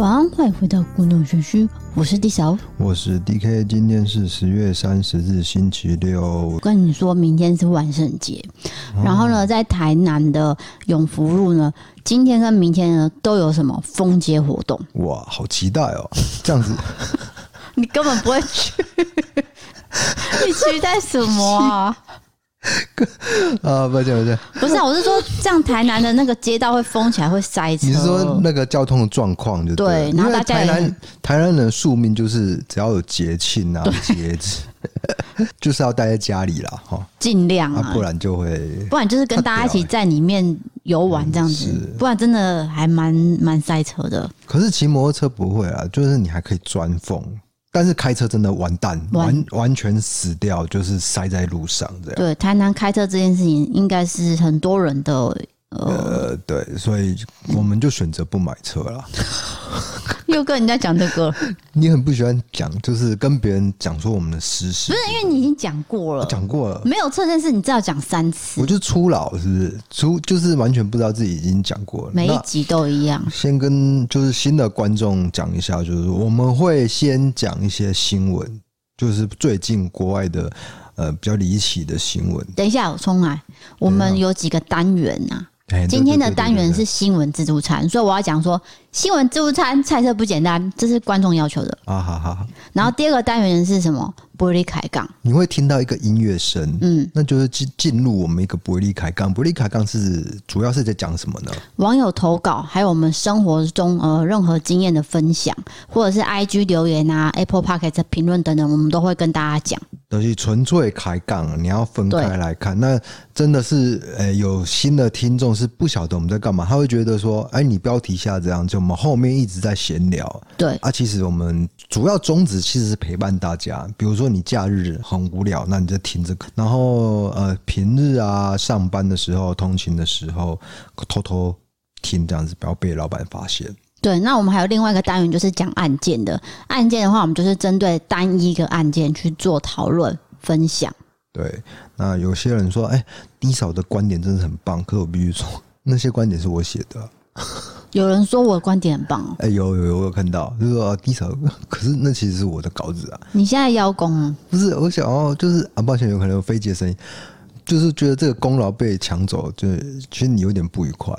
晚安，欢迎回到故弄玄虚，我是 D 小，我是 DK，今天是十月三十日，星期六。我跟你说明天是万圣节，嗯、然后呢，在台南的永福路呢，今天跟明天呢都有什么封街活动？哇，好期待哦！这样子，你根本不会去，你期待什么啊？啊，抱歉，抱歉，不是啊，我是说，这样台南的那个街道会封起来，会塞车。你是说那个交通的状况就对？然后大家台南台南人的宿命就是只要有节庆啊节日，就是要待在家里啦，哈，尽量啊，不然就会，不然就是跟大家一起在里面游玩这样子，不然真的还蛮蛮塞车的。可是骑摩托车不会啊，就是你还可以钻缝。但是开车真的完蛋，完完全死掉，就是塞在路上这样。对，台南开车这件事情，应该是很多人的。呃，对，所以我们就选择不买车了。又跟人家讲这个，你很不喜欢讲，就是跟别人讲说我们的私事。不是，因为你已经讲过了，讲过了，没有这件事，你至少讲三次。我就初老，是不是？初就是完全不知道自己已经讲过了，每一集都一样。先跟就是新的观众讲一下，就是我们会先讲一些新闻，就是最近国外的呃比较离奇的新闻。等一下，我重来。我们有几个单元呐、啊？今天的单元是新闻自助餐，所以我要讲说新闻自助餐菜色不简单，这是观众要求的啊。好好好。然后第二个单元是什么？伯利凯杠，你会听到一个音乐声，嗯，那就是进进入我们一个伯利凯杠。伯利凯杠是主要是在讲什么呢？网友投稿，还有我们生活中呃任何经验的分享，或者是 IG 留言啊、Apple Podcast 的评论等等，我们都会跟大家讲。都是纯粹开杠，你要分开来看。那真的是呃、欸、有新的听众是不晓得我们在干嘛，他会觉得说，哎、欸，你标题下这样，就我们后面一直在闲聊。对啊，其实我们主要宗旨其实是陪伴大家，比如说。你假日很无聊，那你就听这个。然后呃，平日啊，上班的时候、通勤的时候，偷偷听这样子，不要被老板发现。对，那我们还有另外一个单元，就是讲案件的。案件的话，我们就是针对单一个案件去做讨论分享。对，那有些人说，哎、欸，D 嫂的观点真的很棒，可是我必须说，那些观点是我写的。有人说我的观点很棒哦，哎，有有有，我有看到，就是说低潮，可是那其实是我的稿子啊。你现在邀功啊？不是，我想要就是啊，抱歉，有可能有飞机的声音，就是觉得这个功劳被抢走，就其实你有点不愉快。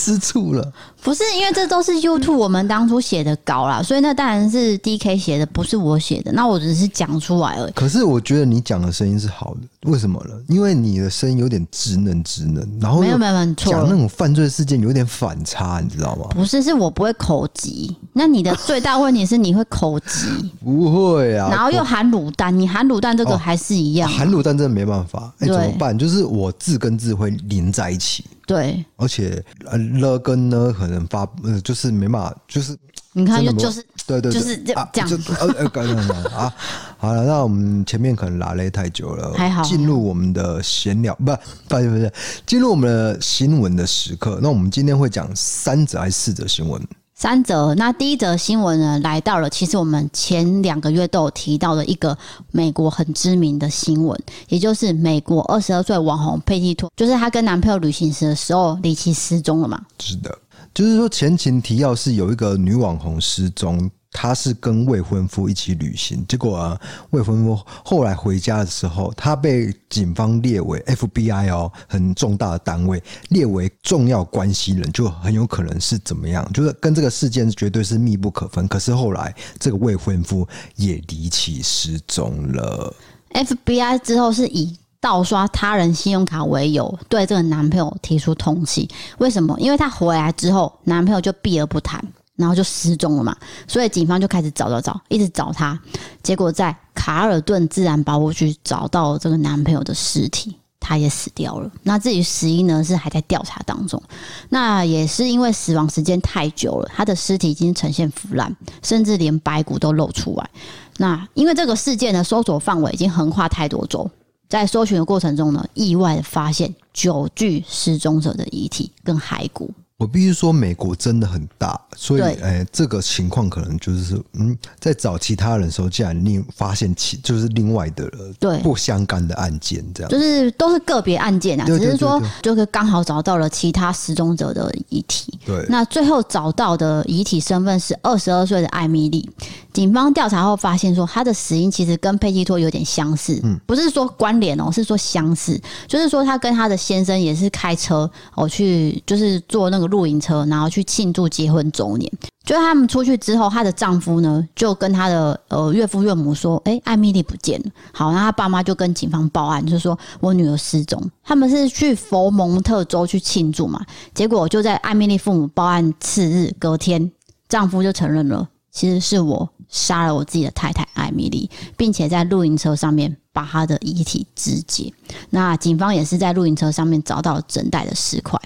吃醋了？不是，因为这都是 YouTube 我们当初写的稿啦，所以那当然是 DK 写的，不是我写的。那我只是讲出来而已。可是我觉得你讲的声音是好的，为什么呢？因为你的声音有点稚嫩稚嫩，然后没有没有讲那种犯罪事件有点反差，你知道吗？不是，是我不会口急。那你的最大问题是你会口急？不会啊。然后又含卤蛋，你含卤蛋这个还是一样，含卤蛋真的没办法。哎，怎么办？就是我字跟字会连在一起。对，而且呃了跟呢可能发呃就是没办法，就是你看就就是对对就是这样。就呃呃刚刚啊 好了，那我们前面可能拉了太久了，还好进入我们的闲聊，不不不是进入我们的新闻的时刻。那我们今天会讲三则还是四则新闻？三则，那第一则新闻呢，来到了其实我们前两个月都有提到的一个美国很知名的新闻，也就是美国二十二岁网红佩蒂托，就是她跟男朋友旅行时的时候离奇失踪了嘛？是的，就是说前情提要是有一个女网红失踪。他是跟未婚夫一起旅行，结果啊，未婚夫后来回家的时候，他被警方列为 FBI 哦，很重大的单位，列为重要关系人，就很有可能是怎么样，就是跟这个事件绝对是密不可分。可是后来这个未婚夫也离奇失踪了。FBI 之后是以盗刷他人信用卡为由，对这个男朋友提出通缉。为什么？因为他回来之后，男朋友就避而不谈。然后就失踪了嘛，所以警方就开始找找找，一直找他，结果在卡尔顿自然保护区找到这个男朋友的尸体，他也死掉了。那至于死因呢，是还在调查当中。那也是因为死亡时间太久了，他的尸体已经呈现腐烂，甚至连白骨都露出来。那因为这个事件的搜索范围已经横跨太多州，在搜寻的过程中呢，意外的发现九具失踪者的遗体跟骸骨。我必须说，美国真的很大，所以，对哎，这个情况可能就是，嗯，在找其他人的时候，竟然另发现其就是另外的对不相干的案件，这样就是都是个别案件啊，只是说就是刚好找到了其他失踪者的遗体。对，那最后找到的遗体身份是二十二岁的艾米丽。警方调查后发现说，她的死因其实跟佩蒂托有点相似，嗯，不是说关联哦，是说相似，就是说她跟她的先生也是开车哦去，就是做那个。露营车，然后去庆祝结婚周年。就他们出去之后，她的丈夫呢就跟她的呃岳父岳母说：“哎、艾米丽不见了。”好，那她爸妈就跟警方报案，就说我女儿失踪。他们是去佛蒙特州去庆祝嘛，结果就在艾米丽父母报案次日隔天，丈夫就承认了，其实是我杀了我自己的太太艾米丽，并且在露营车上面把她的遗体肢解。那警方也是在露营车上面找到整袋的尸块。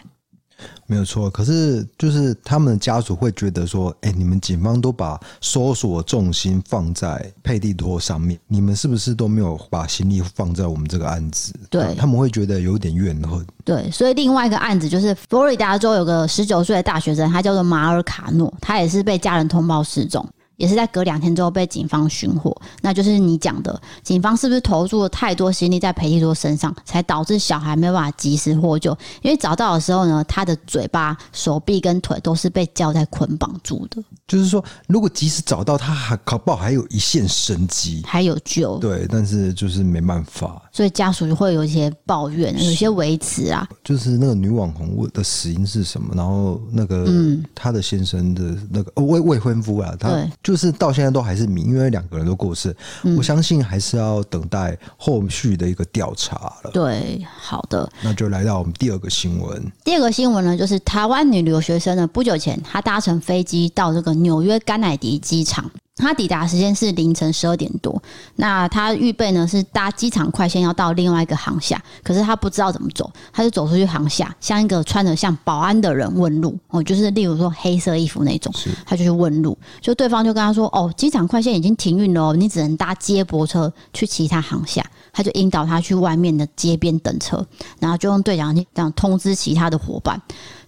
没有错，可是就是他们的家属会觉得说：“哎，你们警方都把搜索重心放在佩蒂托上面，你们是不是都没有把心力放在我们这个案子？”对，他们会觉得有点怨恨。对，所以另外一个案子就是佛罗里达州有个十九岁的大学生，他叫做马尔卡诺，他也是被家人通报失踪。也是在隔两天之后被警方寻获，那就是你讲的，警方是不是投入了太多心力在裴蒂多身上，才导致小孩没有办法及时获救？因为找到的时候呢，他的嘴巴、手臂跟腿都是被胶带捆绑住的。就是说，如果及时找到他，还搞不好还有一线生机，还有救。对，但是就是没办法，所以家属就会有一些抱怨，有些维持啊。就是那个女网红的死因是什么？然后那个嗯，她的先生的那个未未婚夫啊，他。就是到现在都还是谜，因为两个人都过世，嗯，我相信还是要等待后续的一个调查了。对，好的，那就来到我们第二个新闻。第二个新闻呢，就是台湾女留学生呢，不久前她搭乘飞机到这个纽约甘乃迪机场。他抵达时间是凌晨十二点多，那他预备呢是搭机场快线要到另外一个航厦，可是他不知道怎么走，他就走出去航厦，向一个穿着像保安的人问路哦，就是例如说黑色衣服那种，他就去问路，就对方就跟他说哦，机场快线已经停运了，你只能搭接驳车去其他航厦，他就引导他去外面的街边等车，然后就用对讲机这样通知其他的伙伴。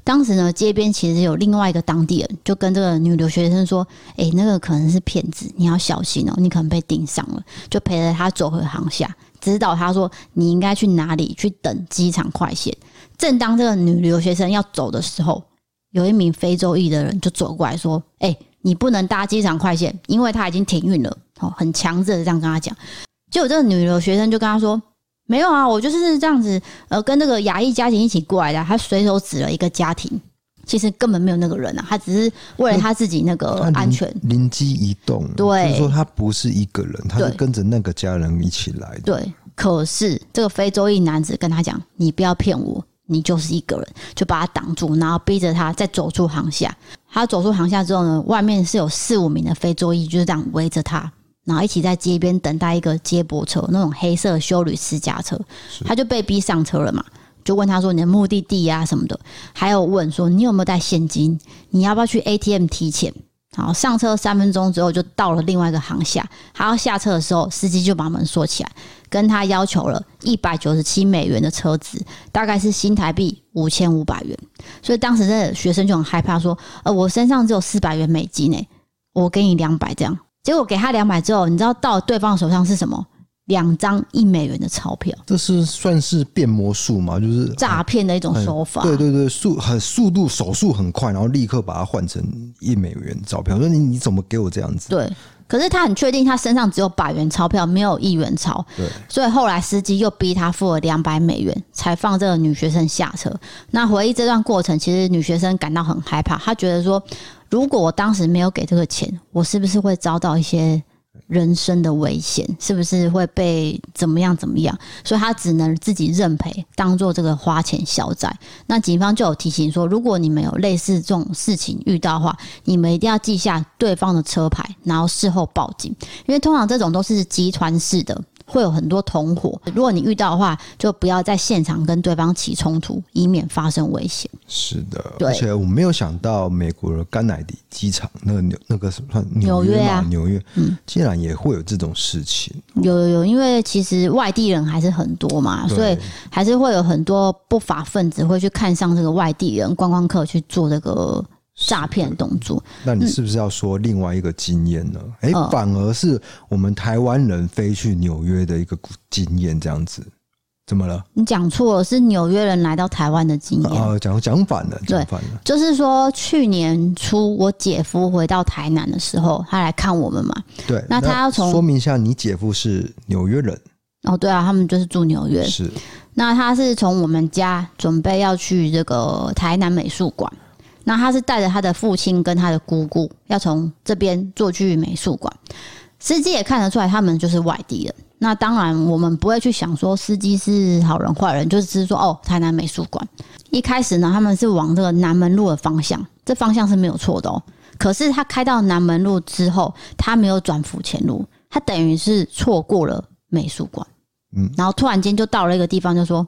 当时呢，街边其实有另外一个当地人，就跟这个女留学生说：“诶，那个可能是骗子，你要小心哦，你可能被盯上了。”就陪着他走回航厦，指导他说：“你应该去哪里去等机场快线。”正当这个女留学生要走的时候，有一名非洲裔的人就走过来说：“诶，你不能搭机场快线，因为他已经停运了。”哦，很强制的这样跟他讲。结果这个女留学生就跟他说。没有啊，我就是这样子，呃，跟那个亚裔家庭一起过来的。他随手指了一个家庭，其实根本没有那个人啊，他只是为了他自己那个安全，灵机一动。对，就是说他不是一个人，他是跟着那个家人一起来的。对，可是这个非洲裔男子跟他讲：“你不要骗我，你就是一个人。”就把他挡住，然后逼着他再走出航厦。他走出航厦之后呢，外面是有四五名的非洲裔，就是这样围着他。然后一起在街边等待一个接驳车，那种黑色修旅私家车，他就被逼上车了嘛，就问他说，你的目的地啊什么的，还有问说你有没有带现金，你要不要去 ATM 提钱？好，上车三分钟之后就到了另外一个航厦，他要下车的时候，司机就把门锁起来，跟他要求了一百九十七美元的车资，大概是新台币五千五百元。所以当时的学生就很害怕，说，呃，我身上只有四百元美金诶，我给你两百这样。结果给他两百之后，你知道到对方手上是什么？两张一美元的钞票。这是算是变魔术吗？就是诈骗的一种手法。对对对，速很速度手速很快，然后立刻把它换成一美元钞票。说你你怎么给我这样子？对，可是他很确定他身上只有百元钞票，没有一元钞。对，所以后来司机又逼他付了两百美元，才放这个女学生下车。那回忆这段过程，其实女学生感到很害怕，她觉得说。如果我当时没有给这个钱，我是不是会遭到一些人身的危险？是不是会被怎么样怎么样？所以他只能自己认赔，当做这个花钱消灾。那警方就有提醒说，如果你们有类似这种事情遇到的话，你们一定要记下对方的车牌，然后事后报警，因为通常这种都是集团式的。会有很多同伙，如果你遇到的话，就不要在现场跟对方起冲突，以免发生危险。是的，而且我没有想到美国的甘乃迪机场，那个纽那个什么纽约啊，纽约，嗯，竟然也会有这种事情。有有有，因为其实外地人还是很多嘛，所以还是会有很多不法分子会去看上这个外地人观光客去做这个诈骗动作。那你是不是要说另外一个经验呢？哎、嗯，反而是我们台湾人飞去纽约的一个经验，这样子，怎么了？你讲错了，是纽约人来到台湾的经验。啊，讲讲反了，讲反了。就是说，去年初我姐夫回到台南的时候，他来看我们嘛。对，那他要从说明一下，你姐夫是纽约人。哦，对啊，他们就是住纽约。是。那他是从我们家准备要去这个台南美术馆。那他是带着他的父亲跟他的姑姑，要从这边坐去美术馆。司机也看得出来，他们就是外地人。那当然，我们不会去想说司机是好人坏人，就是说哦，台南美术馆。一开始呢，他们是往这个南门路的方向，这方向是没有错的哦。可是他开到南门路之后，他没有转府前路，他等于是错过了美术馆。嗯，然后突然间就到了一个地方，就说。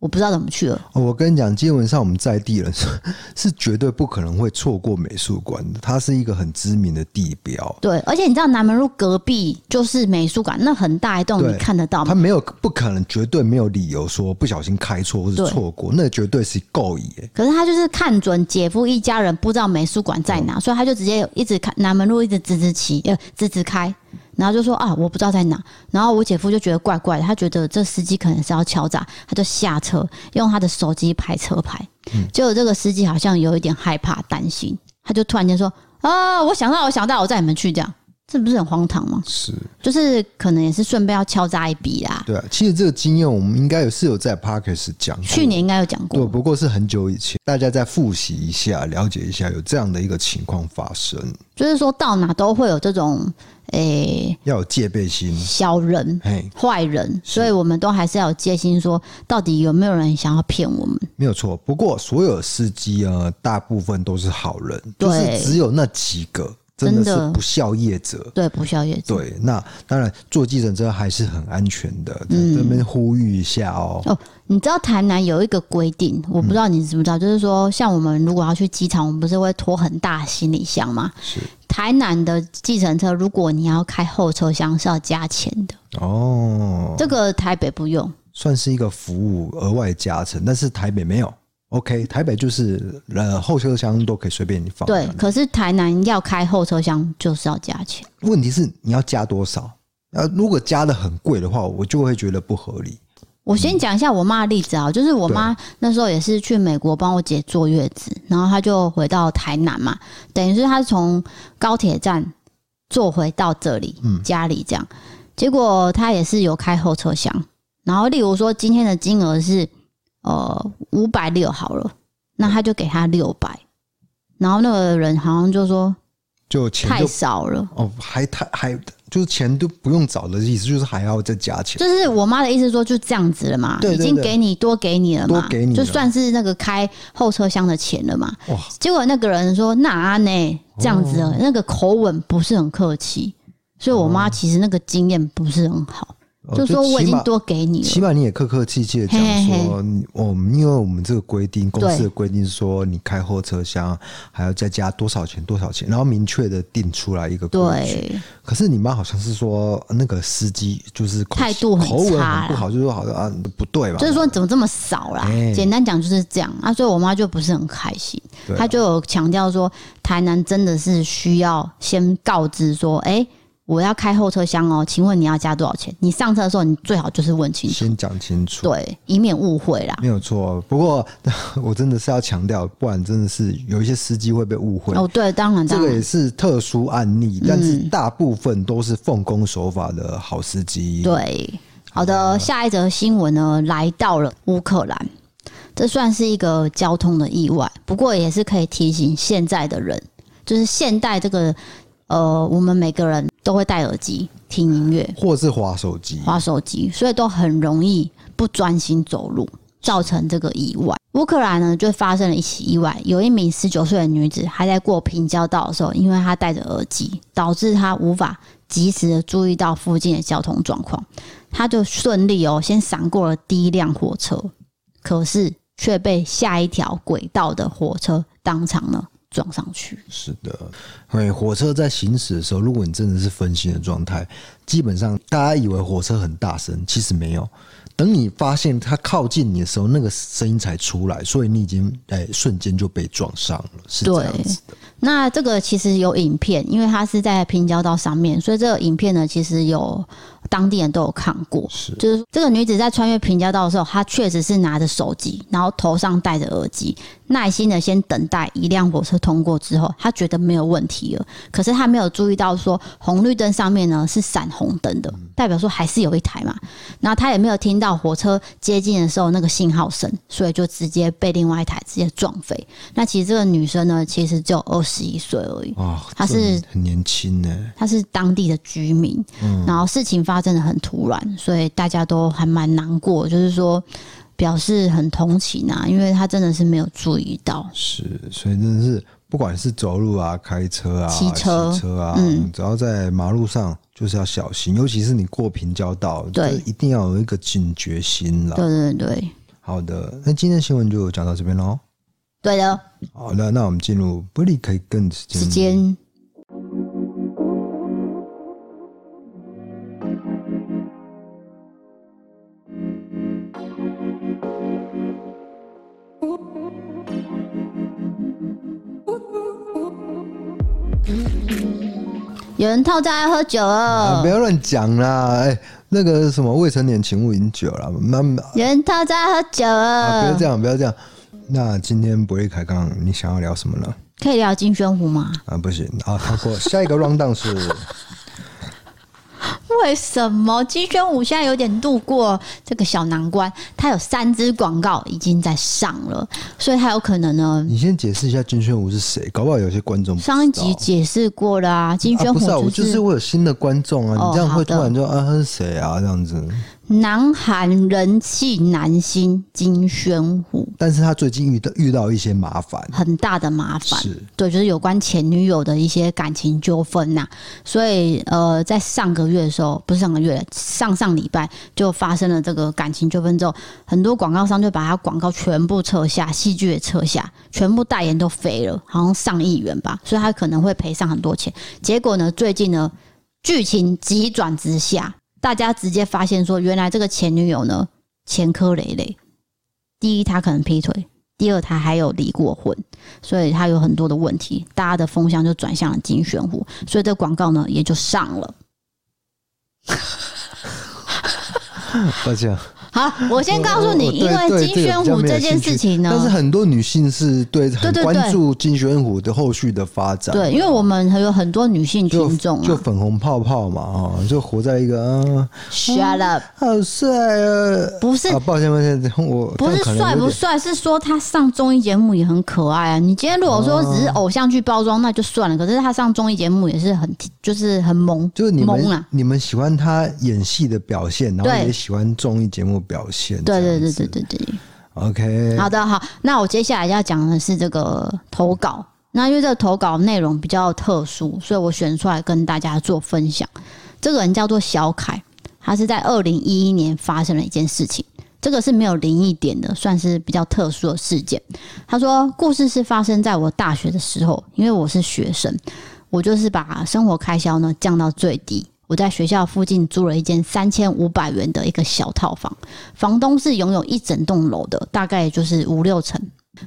我不知道怎么去了。我跟你讲，基本上我们在地人 是是绝对不可能会错过美术馆的，它是一个很知名的地标。对，而且你知道南门路隔壁就是美术馆，那很大一栋，你看得到吗？他没有不可能，绝对没有理由说不小心开错或是错过，那绝对是够意。可是他就是看准姐夫一家人不知道美术馆在哪，嗯，所以他就直接一直看南门路，一直直直骑，呃，直直开。然后就说啊，我不知道在哪。然后我姐夫就觉得怪怪的，他觉得这司机可能是要敲诈，他就下车用他的手机拍车牌。结果这个司机好像有一点害怕、担心，他就突然间说啊，我想到，我想到，我载你们去这样。这不是很荒唐吗？是，就是可能也是顺便要敲诈一笔啦。对啊，其实这个经验我们应该有是有在 Parkes 讲，去年应该有讲过，对，不过是很久以前，大家再复习一下，了解一下有这样的一个情况发生。就是说到哪都会有这种诶、欸，要有戒备心，小人、坏人，所以我们都还是要有戒心，说到底有没有人想要骗我们？没有错，不过所有司机啊，大部分都是好人，就是只有那几个。真的是不孝业者，对不孝业者，对。那当然，坐计程车还是很安全的。嗯，这边呼吁一下哦。哦，你知道台南有一个规定，我不知道你知不知道，就是说，像我们如果要去机场，我们不是会拖很大行李箱吗？是。台南的计程车，如果你要开后车厢，是要加钱的。哦。这个台北不用，算是一个服务额外加成，但是台北没有。OK，台北就是呃后车厢都可以随便你放。对，可是台南要开后车厢就是要加钱。问题是你要加多少？呃，如果加的很贵的话，我就会觉得不合理。我先讲一下我妈的例子啊，就是我妈那时候也是去美国帮我姐坐月子，然后她就回到台南嘛，等于是她从高铁站坐回到这里嗯家里这样，结果她也是有开后车厢，然后例如说今天的金额是。呃，五百六好了，那他就给他六百，然后那个人好像就说，就钱太少了哦，还太还就是钱都不用找的意思，就是还要再加钱。就是我妈的意思说，就这样子了嘛，对对对，已经给你多给你了嘛，多给你，就算是那个开后车厢的钱了嘛。哇！结果那个人说哪呢？这样子，那个口吻不是很客气，所以我妈其实那个经验不是很好。就说我已经多给你了，起码你也客客气气的讲说，我们因为我们这个规定，公司的规定是说，你开后车厢还要再加多少钱多少钱，然后明确的定出来一个规矩。可是你妈好像是说那个司机就是态度很差，口吻很不好，就是说好像啊不对吧？就是说怎么这么少啦？简单讲就是这样啊，所以我妈就不是很开心，她就有强调说，台南真的是需要先告知说，哎。我要开后车厢哦，请问你要加多少钱？你上车的时候，你最好就是问清楚，先讲清楚，对，以免误会啦。没有错，不过 我真的是要强调，不然真的是有一些司机会被误会。哦，对，当然，当然，这个也是特殊案例，但是大部分都是奉公守法的好司机。对，好的，下一则新闻呢，来到了乌克兰，这算是一个交通的意外，不过也是可以提醒现在的人，就是现代这个。呃，我们每个人都会戴耳机听音乐，或是滑手机，滑手机，所以都很容易不专心走路，造成这个意外。乌克兰呢，就发生了一起意外，有一名十九岁的女子还在过平交道的时候，因为她戴着耳机，导致她无法及时的注意到附近的交通状况，她就顺利哦，先闪过了第一辆火车，可是却被下一条轨道的火车当场呢。撞上去。是的，哎，火车在行驶的时候，如果你真的是分心的状态，基本上大家以为火车很大声，其实没有。等你发现它靠近你的时候，那个声音才出来，所以你已经哎瞬间就被撞上了，是这样子的。那这个其实有影片，因为它是在平交道上面，所以这个影片呢，其实有当地人都有看过。是，就是这个女子在穿越平交道的时候，她确实是拿着手机，然后头上戴着耳机，耐心的先等待一辆火车通过之后，她觉得没有问题了。可是她没有注意到说红绿灯上面呢是闪红灯的，代表说还是有一台嘛。然后她也没有听到。火车接近的时候，那个信号声，所以就直接被另外一台直接撞飞。那其实这个女生呢，其实只有二十一岁而已。哦，他是很年轻呢。他是当地的居民，嗯，然后事情发生的很突然，所以大家都还蛮难过，就是说表示很同情啊，因为他真的是没有注意到。是，所以真的是不管是走路啊、开车啊、骑车、骑车啊，嗯，只要在马路上。就是要小心，尤其是你过平交道，对，一定要有一个警觉心了。对对对，好的，那今天新闻就讲到这边喽。对的，好的，那我们进入玻璃可以更时间。时间。有人套在喝酒了，啊、不要乱讲啦！哎、欸，那个什么未成年请勿饮酒了。那有人套在喝酒了，啊，不要这样，不要这样。那今天不会开杠，你想要聊什么呢？可以聊金宣虎吗？啊，不行啊，跳过下一个 round down 是。为什么金宣虎现在有点度过这个小难关？他有三支广告已经在上了，所以他有可能呢。你先解释一下金宣虎是谁，搞不好有些观众上一集解释过了啊。金宣虎、就是啊、不是、啊，我就是会有新的观众啊，你这样会突然就啊他是谁啊这样子。南韩人气男星金宣虎，但是他最近遇到遇到一些麻烦，很大的麻烦，是对，就是有关前女友的一些感情纠纷呐。所以呃，在上个月的时候，不是上个月，上上礼拜就发生了这个感情纠纷之后，很多广告商就把他广告全部撤下，戏剧也撤下，全部代言都飞了，好像上亿元吧，所以他可能会赔上很多钱。结果呢，最近呢，剧情急转直下。大家直接发现说，原来这个前女友呢，前科累累。第一，他可能劈腿；第二，他还有离过婚，所以他有很多的问题。大家的风向就转向了金玄虎，所以这广告呢也就上了。抱歉。好，我先告诉你，因为金宣虎这件事情呢，但是很多女性是对很关注金宣虎的后续的发展。对，因为我们还有很多女性听众，就粉红泡泡嘛，啊，就活在一个啊，shut up，好帅啊！不是，抱歉抱歉，我不是帅不帅，是说他上综艺节目也很可爱啊。你今天如果说只是偶像剧包装，那就算了。可是他上综艺节目也是很，就是很萌，就是你们你们喜欢他演戏的表现，然后也喜欢综艺节目。表现对对对对对对，OK，好的好，那我接下来要讲的是这个投稿。那因为这个投稿内容比较特殊，所以我选出来跟大家做分享。这个人叫做小凯，他是在二零一一年发生了一件事情，这个是没有灵异点的，算是比较特殊的事件。他说，故事是发生在我大学的时候，因为我是学生，我就是把生活开销呢降到最低。我在学校附近租了一间三千五百元的一个小套房，房东是拥有一整栋楼的，大概就是五六层。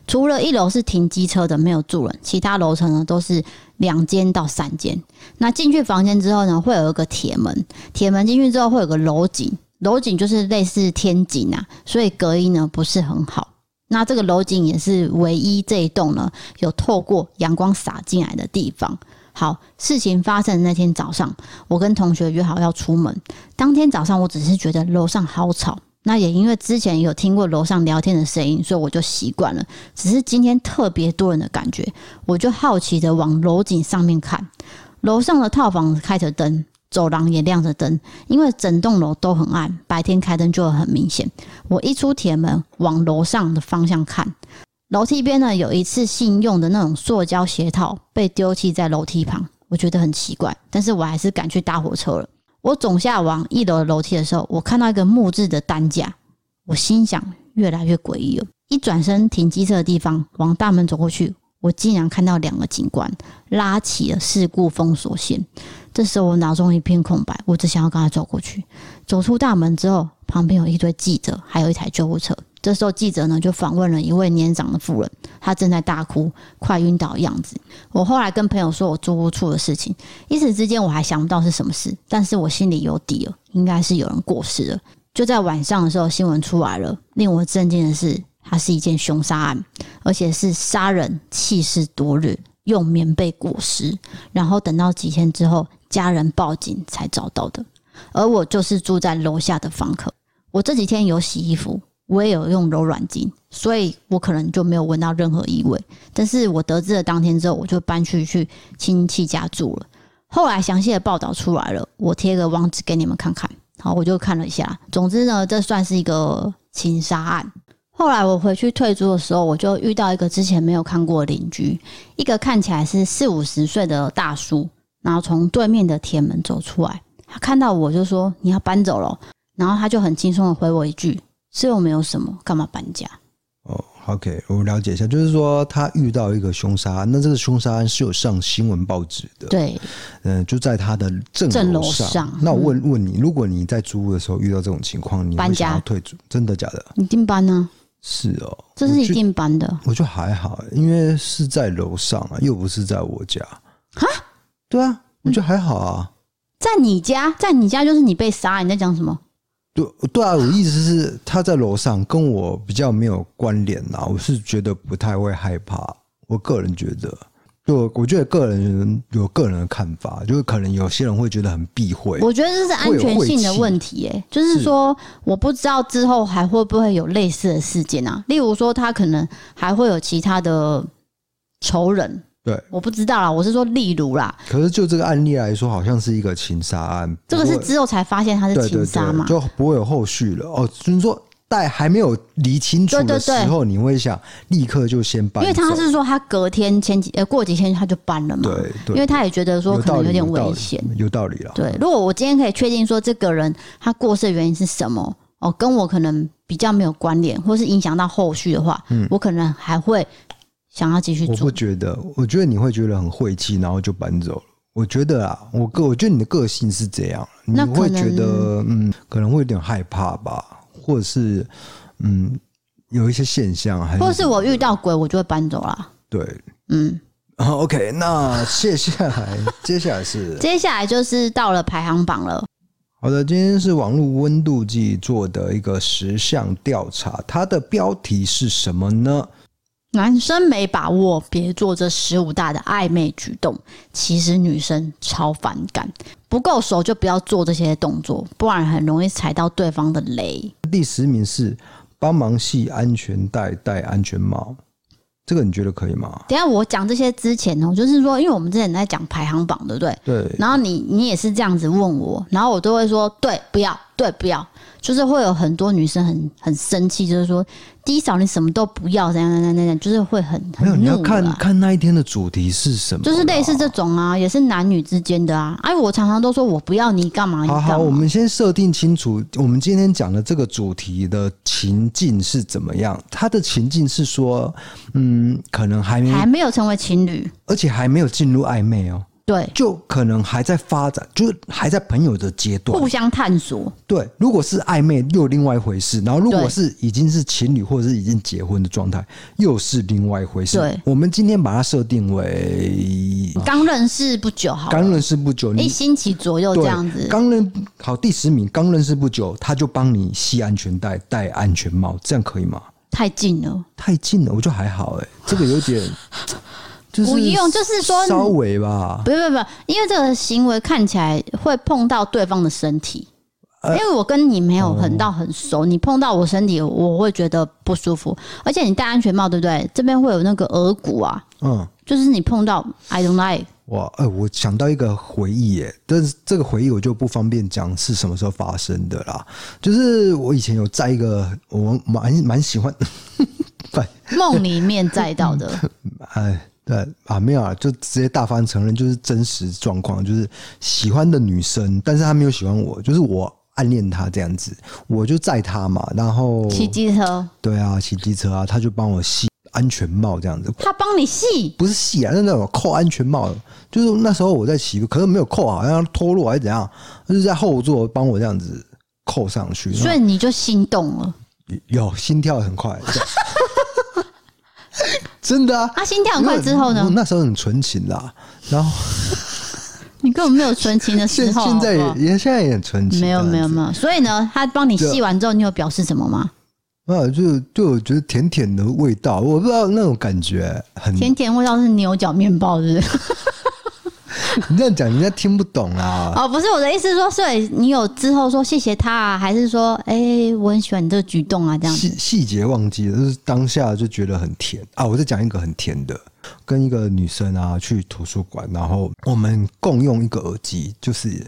除了一楼是停机车的，没有住人，其他楼层呢都是两间到三间。那进去房间之后呢，会有一个铁门，铁门进去之后会有个楼井，楼井就是类似天井啊，所以隔音呢不是很好。那这个楼井也是唯一这一栋呢有透过阳光洒进来的地方。好，事情发生的那天早上，我跟同学约好要出门。当天早上，我只是觉得楼上好吵，那也因为之前有听过楼上聊天的声音，所以我就习惯了。只是今天特别多人的感觉，我就好奇的往楼顶上面看。楼上的套房开着灯，走廊也亮着灯，因为整栋楼都很暗，白天开灯就很明显。我一出铁门，往楼上的方向看。楼梯边呢，有一次性用的那种塑胶鞋套被丢弃在楼梯旁，我觉得很奇怪，但是我还是赶去搭火车了。我走下往一楼的楼梯的时候，我看到一个木质的担架，我心想越来越诡异了。一转身停机车的地方，往大门走过去，我竟然看到两个警官拉起了事故封锁线。这时候我脑中一片空白，我只想要跟他走过去。走出大门之后，旁边有一堆记者，还有一台救护车。这时候记者呢就访问了一位年长的妇人，她正在大哭，快晕倒的样子。我后来跟朋友说我租屋处的事情，一时之间我还想不到是什么事，但是我心里有底了，应该是有人过世了。就在晚上的时候，新闻出来了，令我震惊的是，它是一件凶杀案，而且是杀人弃尸多日，用棉被裹尸，然后等到几天之后。家人报警才找到的，而我就是住在楼下的房客。我这几天有洗衣服，我也有用柔软巾，所以我可能就没有闻到任何异味。但是我得知了当天之后，我就搬去去亲戚家住了。后来详细的报道出来了，我贴个网址给你们看看。好，我就看了一下。总之呢，这算是一个情杀案。后来我回去退租的时候，我就遇到一个之前没有看过的邻居，一个看起来是四五十岁的大叔。然后从对面的铁门走出来，他看到我就说：“你要搬走了。”然后他就很轻松的回我一句：“这又没有什么，干嘛搬家？”哦，OK，我了解一下，就是说他遇到一个凶杀案，那这个凶杀案是有上新闻报纸的，对，嗯，就在他的正楼上。上那我问问你，如果你在租屋的时候遇到这种情况，你会想要退租？真的假的？一定搬呢？是哦，这是一定搬的。我觉得还好，因为是在楼上啊，又不是在我家。哈？对啊，我觉得还好啊。在你家，在你家就是你被杀，你在讲什么？对对啊，我意思是他在楼上，跟我比较没有关联呐。我是觉得不太会害怕。我个人觉得，就我觉得个人有个人的看法，就是可能有些人会觉得很避讳。我觉得这是安全性的问题，哎，就是说我不知道之后还会不会有类似的事件啊。例如说，他可能还会有其他的仇人。对，我不知道啦，我是说例如啦。可是就这个案例来说，好像是一个情杀案。这个是之后才发现他是情杀嘛，就不会有后续了。哦，就是说在还没有理清楚的时候，你会想立刻就先搬。因为他是说他隔天前几呃过几天他就搬了嘛。对对。因为他也觉得说可能有点危险，有道理了。对，如果我今天可以确定说这个人他过世的原因是什么，哦，跟我可能比较没有关联，或是影响到后续的话，嗯，我可能还会。想要继续做，我不觉得。我觉得你会觉得很晦气，然后就搬走了。我觉得啊，我个我觉得你的个性是这样，你会觉得嗯，可能会有点害怕吧，或者是嗯，有一些现象，还是，或者是我遇到鬼，我就会搬走了。对，嗯，OK，那接下来，接下来是接下来就是到了排行榜了。好的，今天是网络温度计做的一个十项调查，它的标题是什么呢？男生没把握，别做这十五大的暧昧举动。其实女生超反感，不够熟就不要做这些动作，不然很容易踩到对方的雷。第十名是帮忙系安全带、戴安全帽，这个你觉得可以吗？等下我讲这些之前哦，就是说，因为我们之前在讲排行榜，对不对？对。然后你你也是这样子问我，然后我都会说对，不要，对，不要。就是会有很多女生很很生气，就是说，低嫂你什么都不要，怎样怎样怎样，就是会很很有，你要看看那一天的主题是什么，就是类似这种啊，也是男女之间的啊。哎，我常常都说我不要你干嘛？好好，我们先设定清楚，我们今天讲的这个主题的情境是怎么样？他的情境是说，嗯，可能还没还没有成为情侣，而且还没有进入暧昧哦。对，就可能还在发展，就是还在朋友的阶段，互相探索。对，如果是暧昧，又另外一回事。然后，如果是已经是情侣或者是已经结婚的状态，又是另外一回事。对，我们今天把它设定为刚认识不久，好，刚认识不久，一星期左右这样子。刚认好第十名，刚认识不久，他就帮你系安全带、戴安全帽，这样可以吗？太近了，太近了，我觉得还好哎、欸，这个有点。不用，就是说稍微吧。不不不，因为这个行为看起来会碰到对方的身体。因为我跟你没有很到很熟，你碰到我身体，我会觉得不舒服。而且你戴安全帽，对不对？这边会有那个耳骨啊。嗯，就是你碰到，I don't like。哇，哎，我想到一个回忆耶，但是这个回忆我就不方便讲是什么时候发生的啦。就是我以前有在一个我蛮蛮喜欢，梦里面载到的。哎。对啊，没有啊，就直接大方承认，就是真实状况，就是喜欢的女生，但是她没有喜欢我，就是我暗恋她这样子，我就载她嘛，然后骑机车，对啊，骑机车啊，她就帮我系安全帽这样子。她帮你系？不是系啊，是那种扣安全帽。就是那时候我在骑，可是没有扣好，好像脱落还是怎样，就是在后座帮我这样子扣上去。所以你就心动了？有，心跳很快。真的啊！啊，心跳很快之后呢？那时候很纯情啦，然后 你根本没有纯情的时候。现在也也现在也很纯情。没有没有没有。所以呢，他帮你吸完之后，你有表示什么吗？啊，就就我觉得甜甜的味道，我不知道那种感觉很甜甜味道是牛角面包，是不是？你这样讲，人家听不懂啊！哦，不是我的意思，说，所以你有之后说谢谢他啊，还是说，哎、欸，我很喜欢你这个举动啊，这样子。细细节忘记了，就是当下就觉得很甜啊！我再讲一个很甜的，跟一个女生啊去图书馆，然后我们共用一个耳机，就是。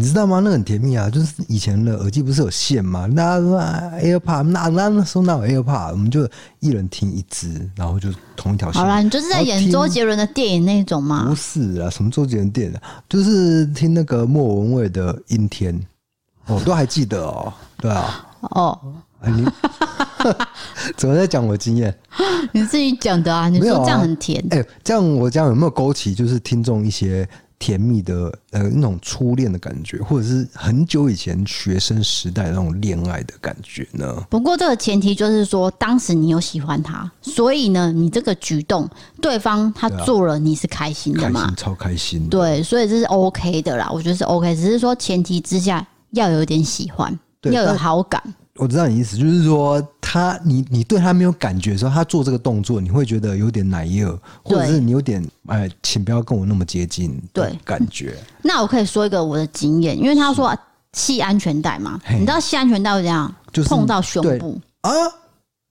你知道吗？那很甜蜜啊！就是以前的耳机不是有线吗？那 AirPod，那那那时候那有 AirPod，我们就一人听一支，然后就同一条线。好啦，你就是在演周杰伦的电影那种吗？不是啊，什么周杰伦电影？啊就是听那个莫文蔚的《阴天》，哦，都还记得哦。对啊，哦，你 怎么在讲我经验？你自己讲的啊！你说这样很甜，哎、啊欸，这样我讲有没有勾起就是听众一些？甜蜜的呃那种初恋的感觉，或者是很久以前学生时代那种恋爱的感觉呢？不过这个前提就是说，当时你有喜欢他，所以呢，你这个举动，对方他做了，你是开心的嘛？开心，超开心。对，所以这是 OK 的啦，我觉得是 OK，只是说前提之下要有点喜欢，要有好感。我知道你意思，就是说他你你对他没有感觉的时候，他做这个动作，你会觉得有点奶油，或者是你有点哎，请不要跟我那么接近。对，感觉。那我可以说一个我的经验，因为他说系安全带嘛，你知道系安全带会怎样？就是碰到胸部啊。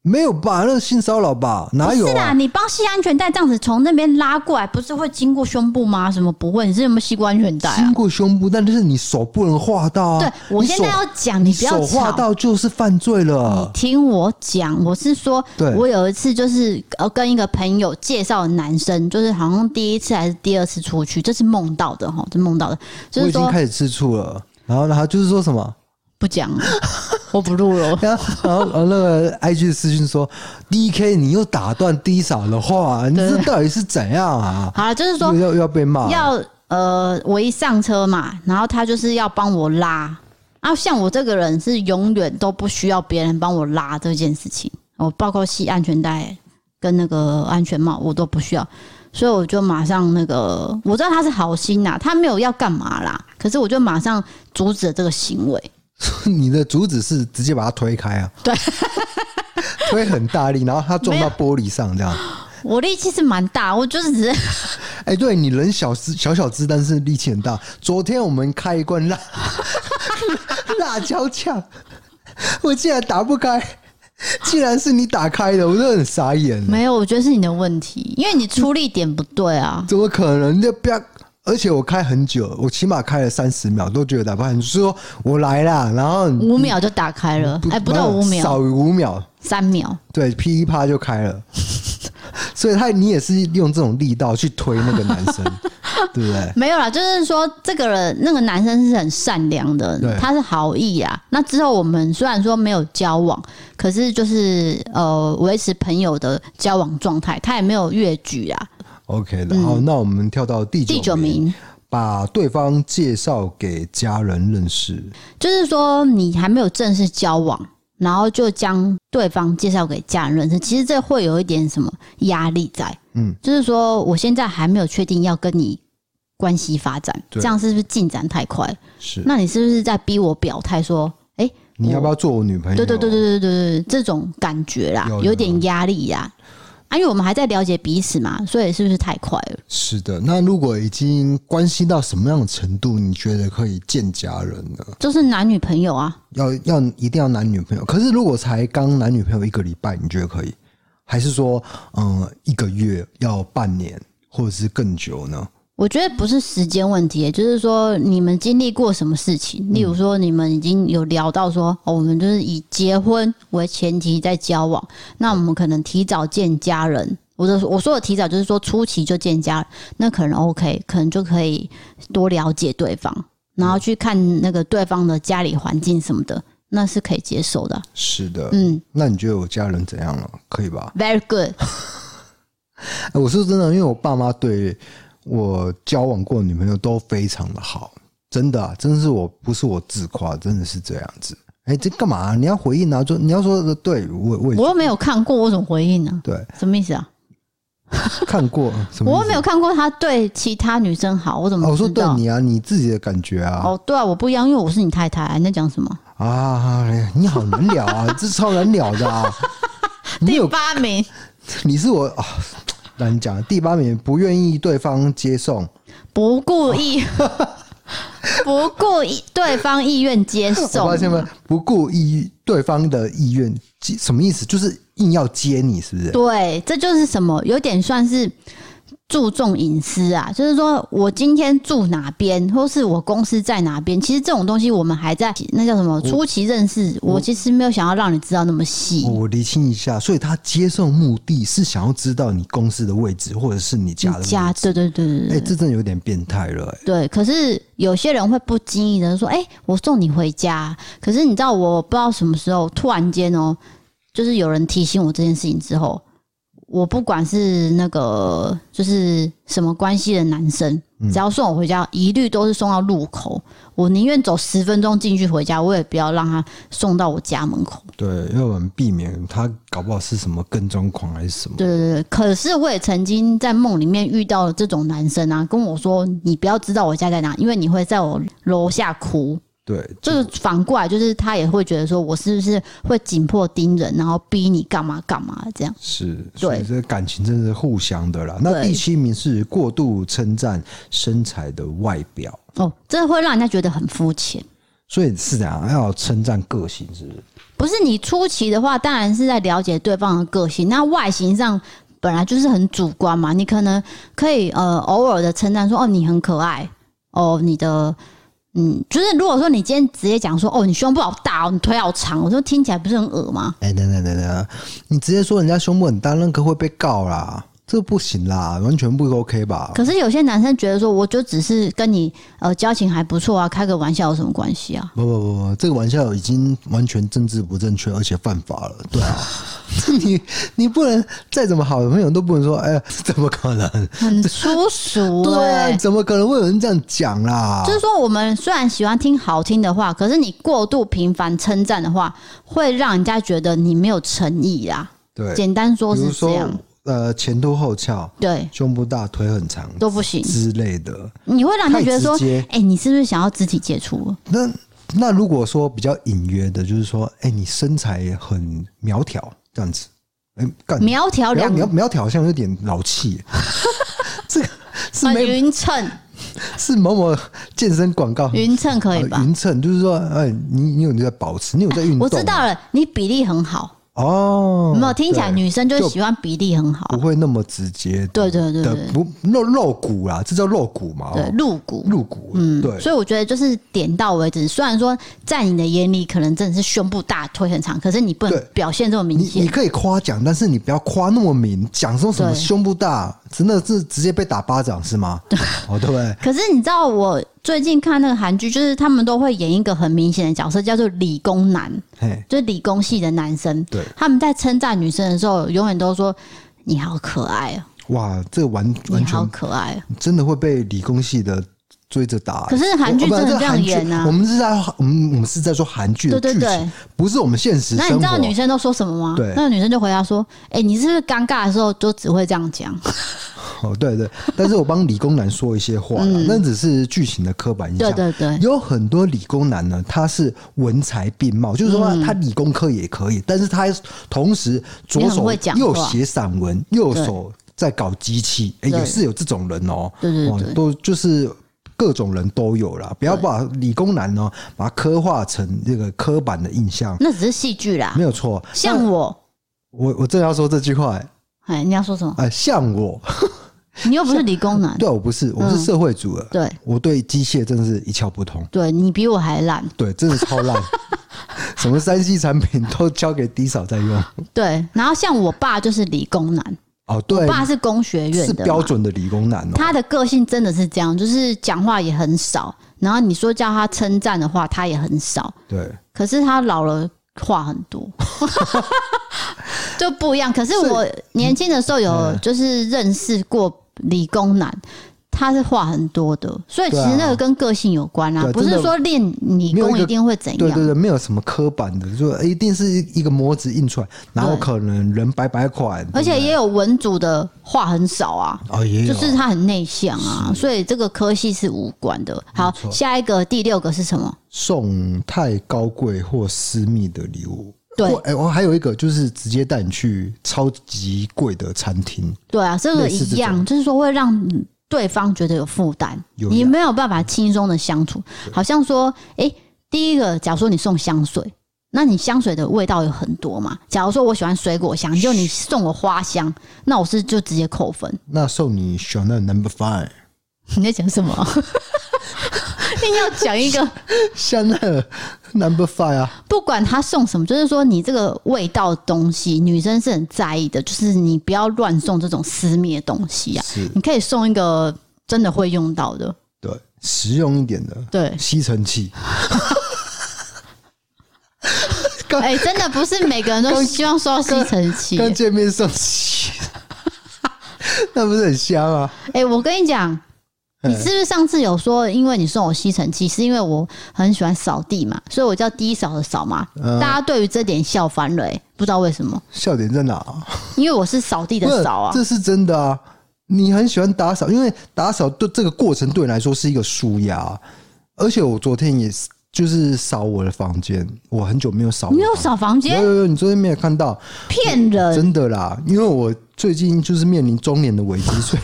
没有吧？那是性骚扰吧？哪有、啊？是啊，你帮系安全带这样子从那边拉过来，不是会经过胸部吗？什么不会？你是有没有系过安全带、啊？经过胸部，但就是你手不能画到啊。对，我现在要讲，你不要手画到就是犯罪了。你听我讲，我是说，对我有一次就是呃跟一个朋友介绍男生，就是好像第一次还是第二次出去，这是梦到的哈，这梦到的。就是说我已经开始吃醋了，然后他就是说什么？不讲了，我不录了。然后，然后那个 IG 的私讯说：“D K，你又打断 D 嫂的话，你这到底是怎样啊？”好了，就是说要要被骂。要呃，我一上车嘛，然后他就是要帮我拉。啊，像我这个人是永远都不需要别人帮我拉这件事情，我包括系安全带跟那个安全帽，我都不需要。所以我就马上那个，我知道他是好心呐，他没有要干嘛啦，可是我就马上阻止了这个行为。你的主旨是直接把它推开啊？对，推很大力，然后它撞到玻璃上，这样。我力气是蛮大，我就是只是。哎，对你人小只小小只，但是力气很大。昨天我们开一罐辣 辣椒酱，我竟然打不开，竟然是你打开的，我都很傻眼。没有，我觉得是你的问题，因为你出力点不对啊。怎么可能？就不要。而且我开很久，我起码开了三十秒，都觉得打不开。你说我来啦，然后五秒就打开了，哎，不到五秒，少于五秒，三秒，对，噼里啪就开了。所以他，你也是用这种力道去推那个男生，对不对？没有啦，就是说这个人那个男生是很善良的，他是好意啊。那之后我们虽然说没有交往，可是就是呃维持朋友的交往状态，他也没有越矩啊。OK，然后那我们跳到第九名，第九名，把对方介绍给家人认识，就是说你还没有正式交往，然后就将对方介绍给家人认识，其实这会有一点什么压力在，嗯，就是说我现在还没有确定要跟你关系发展，这样是不是进展太快？是，那你是不是在逼我表态说，哎，你要不要做我女朋友？对对对对对对对，这种感觉啦，有点压力呀。啊，因为我们还在了解彼此嘛，所以是不是太快了？是的，那如果已经关系到什么样的程度，你觉得可以见家人呢？就是男女朋友啊，要要一定要男女朋友。可是如果才刚男女朋友一个礼拜，你觉得可以？还是说，嗯，一个月要半年，或者是更久呢？我觉得不是时间问题，就是说你们经历过什么事情？例如说，你们已经有聊到说，哦，我们就是以结婚为前提在交往，那我们可能提早见家人。我的我说的提早，就是说初期就见家人，那可能 OK，可能就可以多了解对方，然后去看那个对方的家里环境什么的，那是可以接受的啊。是的，嗯，那你觉得我家人怎样了？可以吧？Very good。欸 我说真的，因为我爸妈对我交往过的女朋友都非常的好，真的啊，真的是我不是我自夸，真的是这样子。哎、欸，这干嘛、啊？你要回应啊？就你要说的，对我我我又没有 看过，我怎么回应呢、啊？对，什么意思啊？看过什么？我又没有看过他对其他女生好，我怎么？哦、我说对你啊，你自己的感觉啊。哦，对啊，我不一样，因为我是你太太、啊。你在讲什么啊？你好难聊啊，这超难聊的啊。第八名，你是我啊。那你讲第八名，不愿意对方接送，不故意，不顾意对方意愿接送，发现没？不顾意对方的意愿，什么意思？就是硬要接你，是不是？对，这就是什么？有点算是。注重隐私啊，就是说我今天住哪边，或是我公司在哪边，其实这种东西我们还在那叫什么初期认识我。我其实没有想要让你知道那么细。我厘清一下，所以他接受目的是想要知道你公司的位置，或者是你家的。家，对对对对对。哎，这真的有点变态了。哎，对，可是有些人会不经意的说：“哎，我送你回家。”可是你知道，我不知道什么时候突然间哦，就是有人提醒我这件事情之后。我不管是那个就是什么关系的男生，只要送我回家，一律都是送到路口。我宁愿走十分钟进去回家，我也不要让他送到我家门口。对，因为我们避免他搞不好是什么跟踪狂还是什么。对对对，可是我也曾经在梦里面遇到了这种男生啊，跟我说：“你不要知道我家在哪，因为你会在我楼下哭。”对，就是反过来，就是他也会觉得说，我是不是会紧迫盯人，然后逼你干嘛干嘛这样？是，对，这感情真的是互相的啦。那第七名是过度称赞身材的外表哦，这会让人家觉得很肤浅。所以是这样，要称赞个性，是不是？不是，你初期的话，当然是在了解对方的个性。那外形上本来就是很主观嘛，你可能可以呃偶尔的称赞说，哦，你很可爱，哦，你的。嗯，就是如果说你今天直接讲说，哦，你胸部好大哦，你腿好长，我说听起来不是很恶吗？哎、欸，等等等等，你直接说人家胸部很大，那个会被告啦。这不行啦，完全不 OK 吧？可是有些男生觉得说，我就只是跟你呃交情还不错啊，开个玩笑有什么关系啊？不不不不，这个玩笑已经完全政治不正确，而且犯法了。对啊，你你不能再怎么好的朋友都不能说，哎呀，怎么可能？很粗俗、欸，对啊，怎么可能会有人这样讲啦？就是说，我们虽然喜欢听好听的话，可是你过度频繁称赞的话，会让人家觉得你没有诚意啊。对，简单说是这样。呃，前凸后翘，对，胸部大，腿很长都不行之类的，你会让他觉得说，哎、欸，你是不是想要肢体接触？那那如果说比较隐约的，就是说，哎、欸，你身材很苗条这样子，哎、欸，干苗条两苗苗条好像有点老气，这个是没匀称，是某某健身广告，匀称可以吧？匀称就是说，哎、欸，你你有你在保持，你有在运动、啊，我知道了，你比例很好。哦，没有听起来女生就喜欢比例很好，不会那么直接。对对对，不露露骨啊，这叫露骨嘛？对，露骨，露骨。嗯，对。所以我觉得就是点到为止。虽然说在你的眼里可能真的是胸部大、腿很长，可是你不能表现这么明显。你你可以夸奖，但是你不要夸那么明，讲说什么胸部大，真的是直接被打巴掌是吗？对，哦对。可是你知道我。最近看那个韩剧，就是他们都会演一个很明显的角色，叫做理工男，就是理工系的男生。对，他们在称赞女生的时候，永远都说你好可爱哦。哇，这个完完全好可爱，真的会被理工系的追着打。可是韩剧真的这样演啊？我们是在我们我们是在说韩剧的剧情，不是我们现实生活。那你知道女生都说什么吗？对，那个女生就回答说：“哎，你是不是尴尬的时候都只会这样讲？” 哦，对对，但是我帮理工男说一些话，嗯、那只是剧情的刻板印象。对对对，有很多理工男呢，他是文才并茂，就是说他理工科也可以，嗯、但是他同时左手又写散文，右手在搞机器，哎，也是有这种人哦。对对对，都就是各种人都有啦，不要把理工男呢把它刻画成这个刻板的印象。那只是戏剧啦，没有错。像我，我我正要说这句话，哎，你要说什么？哎，像我。你又不是理工男，对，我不是，我是社会主的。嗯、对，我对机械真的是一窍不通。对，你比我还烂，对，真的超烂。什么三 C 产品都交给 D 嫂在用。对，然后像我爸就是理工男。哦，对，我爸是工学院的，是标准的理工男哦。他的个性真的是这样，就是讲话也很少，然后你说叫他称赞的话，他也很少。对，可是他老了话很多，就不一样。可是我年轻的时候有就是认识过理工男。他是话很多的，所以其实那个跟个性有关啊，啊不是说练理工一定会怎样。对对对，没有什么刻板的，就一定是一个模子印出来，然后可能人白白款，而且也有文组的话很少啊，哦，也，就是他很内向啊，所以这个科系是无关的。好，下一个第六个是什么？送太高贵或私密的礼物。对，哎，我还有一个就是直接带你去超级贵的餐厅。对啊，这个一样，就是说会让。对方觉得有负担，你没有办法轻松的相处。好像说，哎，第一个，假如说你送香水，那你香水的味道有很多嘛？假如说我喜欢水果香，就你送我花香，那我是就直接扣分。那送你香奈儿 Number Five，你在讲什么？一定要讲一个香奈儿 Number Five 啊！不管他送什么，就是说你这个味道的东西，女生是很在意的。就是你不要乱送这种私密的东西啊！是，你可以送一个真的会用到的，对，实用一点的，对，吸尘器。哎、欸，真的不是每个人都希望收到吸尘器。刚见面送吸，那不是很香啊？哎、欸，我跟你讲。你是不是上次有说，因为你送我吸尘器，是因为我很喜欢扫地嘛，所以我叫低扫的扫嘛。嗯、大家对于这点笑翻了、欸，不知道为什么。笑点在哪？因为我是扫地的扫啊，这是真的啊。你很喜欢打扫，因为打扫对这个过程对你来说是一个舒压。而且我昨天也是，就是扫我的房间，我很久没有扫。你有扫房间？有有有，你昨天没有看到？骗人！真的啦，因为我最近就是面临中年的危机，所以。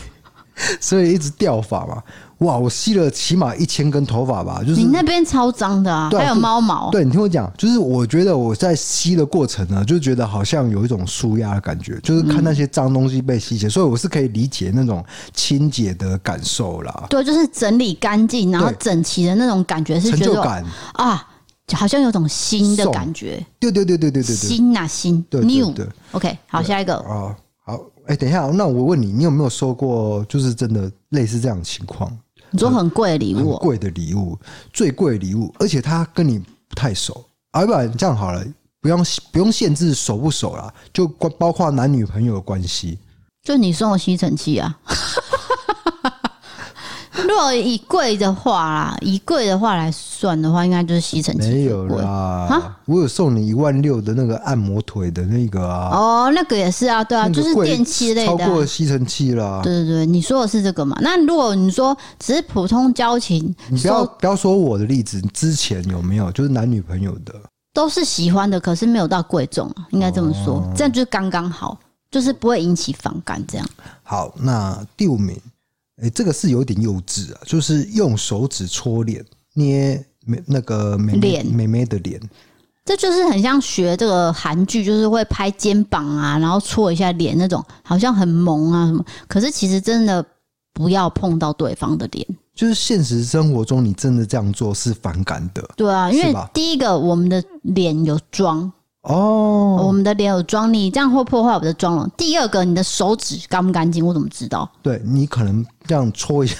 所以一直掉发嘛，哇！我吸了起码一千根头发吧，就是你那边超脏的啊，还有猫毛。对，你听我讲，就是我觉得我在吸的过程呢，就觉得好像有一种舒压的感觉，就是看那些脏东西被吸起来，所以我是可以理解那种清洁的感受啦。对，就是整理干净，然后整齐的那种感觉是觉得成就感啊，好像有种新的感觉。对对对对对对对，新啊新对，new 对。OK，好，下一个啊。哎、欸，等一下，那我问你，你有没有收过就是真的类似这样的情况？你说很贵的礼物，贵的礼物，最贵的礼物，而且他跟你不太熟，啊，要不然这样好了，不用不用限制熟不熟啦，就包括男女朋友的关系，就你送我吸尘器啊。如果以贵的话啦，以贵的话来算的话，应该就是吸尘器。没有啦，啊，我有送你一万六的那个按摩腿的那个啊。哦，那个也是啊，对啊，就是电器类的，超过吸尘器啦。对对对，你说的是这个嘛？那如果你说只是普通交情，你不要不要说我的例子，之前有没有就是男女朋友的，都是喜欢的，可是没有到贵重，应该这么说，哦，这样就是刚刚好，就是不会引起反感这样。好，那第五名。哎、欸，这个是有点幼稚啊，就是用手指搓脸、捏美那个美美美美的脸，这就是很像学这个韩剧，就是会拍肩膀啊，然后搓一下脸那种，好像很萌啊什么。可是其实真的不要碰到对方的脸，就是现实生活中你真的这样做是反感的。对啊，因为第一个我们的脸有妆。哦，我们的脸有妆，你这样会破坏我的妆容。第二个，你的手指干不干净？我怎么知道？对，你可能这样搓一下，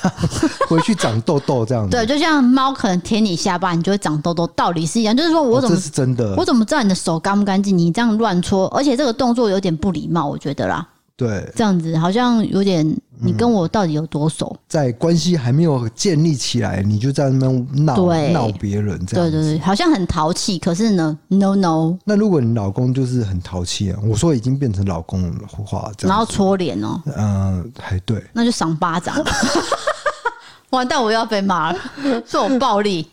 回去长痘痘这样子。对，就像猫可能舔你下巴，你就会长痘痘，道理是一样。就是说我怎么、哦、这是真的？我怎么知道你的手干不干净？你这样乱搓，而且这个动作有点不礼貌，我觉得啦。对，这样子好像有点，你跟我到底有多熟？嗯、在关系还没有建立起来，你就在那边闹闹别人，这样子。对对对，好像很淘气，可是呢，no no。那如果你老公就是很淘气啊，我说已经变成老公的话，这样然后搓脸哦，嗯，还对，那就赏巴掌。完蛋，我又要被骂了，说我暴力。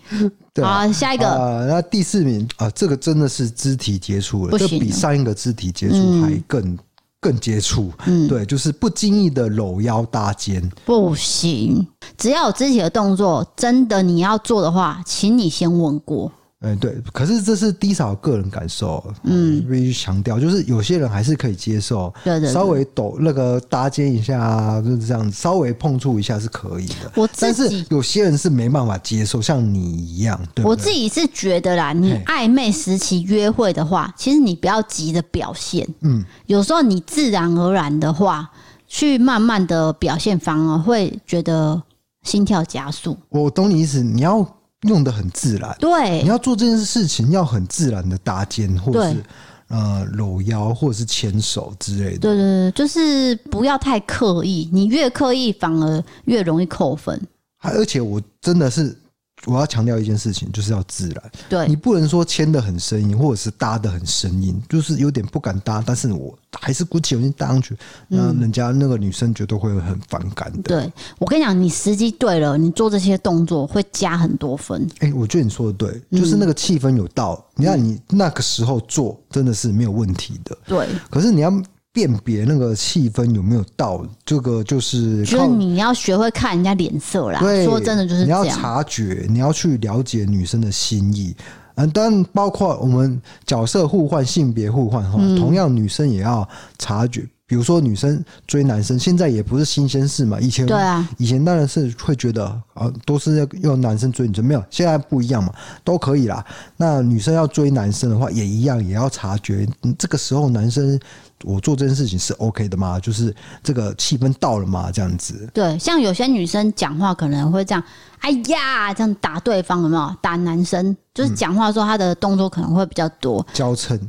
对啊，下一个啊，那第四名啊，这个真的是肢体接触了，这比上一个肢体接触还更。嗯更接触，嗯，对，就是不经意的搂腰搭肩，不行。只要有肢体的动作，真的你要做的话，请你先问过。嗯，对，可是这是低少个人感受，嗯，必须强调，就是有些人还是可以接受，对对，稍微抖那个搭肩一下，就是这样，稍微碰触一下是可以的。我自己，但是有些人是没办法接受，像你一样，对，对。我自己是觉得啦，你暧昧时期约会的话，其实你不要急着表现，嗯，有时候你自然而然的话，去慢慢的表现，反而会觉得心跳加速。我懂你意思，你要用的很自然，对，你要做这件事情要很自然的搭肩，或者是呃搂腰，或者是牵手之类的。对对对，就是不要太刻意，你越刻意反而越容易扣分。还而且我真的是。我要强调一件事情，就是要自然。对，你不能说牵的很生硬，或者是搭的很生硬，就是有点不敢搭，但是我还是鼓起勇气搭上去，那人家那个女生绝对会很反感的。嗯、对，我跟你讲，你时机对了，你做这些动作会加很多分。哎、欸，我觉得你说的对，就是那个气氛有到，嗯、你看你那个时候做真的是没有问题的。对，可是你要。辨别那个气氛有没有到，这个就是就是你要学会看人家脸色啦。对，说真的就是，你要察觉，你要去了解女生的心意。嗯，当然包括我们角色互换、性别互换哈，同样女生也要察觉。比如说女生追男生，现在也不是新鲜事嘛。以前对啊，以前当然是会觉得啊，都是要用男生追女生，没有，现在不一样嘛，都可以啦。那女生要追男生的话，也一样，也要察觉。这个时候男生。我做这件事情是 OK 的吗？就是这个气氛到了吗？这样子。对，像有些女生讲话可能会这样，哎呀，这样打对方有没有？打男生就是讲话的时候，他的动作可能会比较多，娇嗔。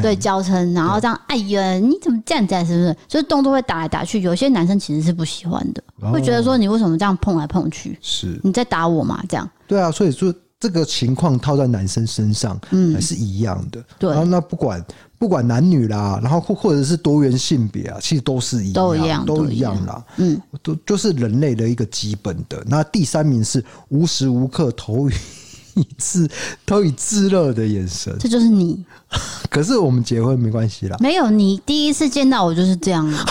对，娇嗔，然后这样，哎呀，你怎么这样子？是不是？就是动作会打来打去，有些男生其实是不喜欢的，会觉得说你为什么这样碰来碰去？是你在打我嘛？这样。对啊，所以说这个情况套在男生身上，嗯，还是一样的。对，然后那不管。不管男女啦，然后或或者是多元性别啊，其实都是一样，都一样，都一样啦。嗯，都就是人类的一个基本的。那第三名是无时无刻投 以一次投以炙热的眼神，这就是你。可是我们结婚没关系啦，没有，你第一次见到我就是这样啊。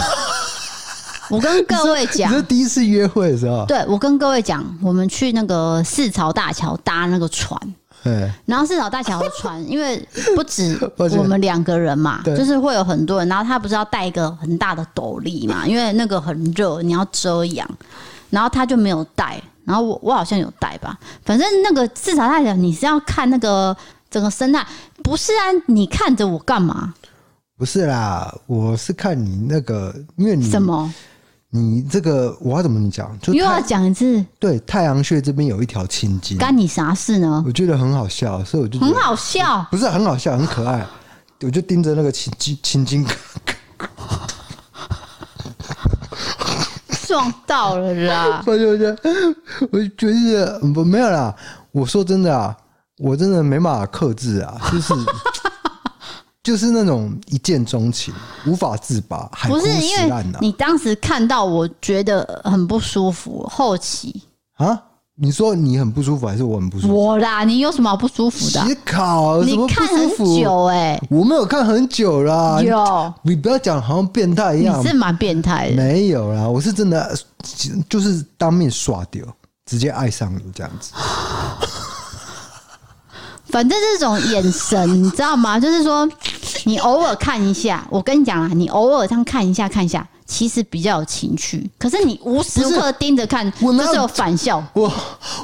我跟各位讲，你是第一次约会的时候，对，我跟各位讲，我们去那个四朝大桥搭那个船。对，然后四条大桥的船，因为不止我们两个人嘛，就是会有很多人。然后他不是要带一个很大的斗笠嘛，因为那个很热，你要遮阳。然后他就没有带，然后我我好像有带吧。反正那个四条大桥，你是要看那个整个生态，不是啊？你看着我干嘛？不是啦，我是看你那个，因为你什么？你这个我要怎么你讲？就又要讲一次。对，太阳穴这边有一条青筋，干你啥事呢？我觉得很好笑，所以我就很好笑，不是很好笑，很可爱。我就盯着那个青筋，青筋撞到了啦！我就觉得，我觉得不没有啦。我说真的啊，我真的没办法克制啊，就是。就是那种一见钟情，无法自拔，不是因为你当时看到，我觉得很不舒服。后期啊，你说你很不舒服，还是我很不舒服？我啦，你有什么不舒服的？你考，你看很久哎、欸，我没有看很久啦。有，你不要讲好像变态一样，你是蛮变态的。没有啦，我是真的，就是当面刷掉，直接爱上你这样子。反正这种眼神，你知道吗？就是说，你偶尔看一下，我跟你讲啊，你偶尔这样看一下，看一下，其实比较有情趣。可是你无时无刻盯着看，我就是有反效。我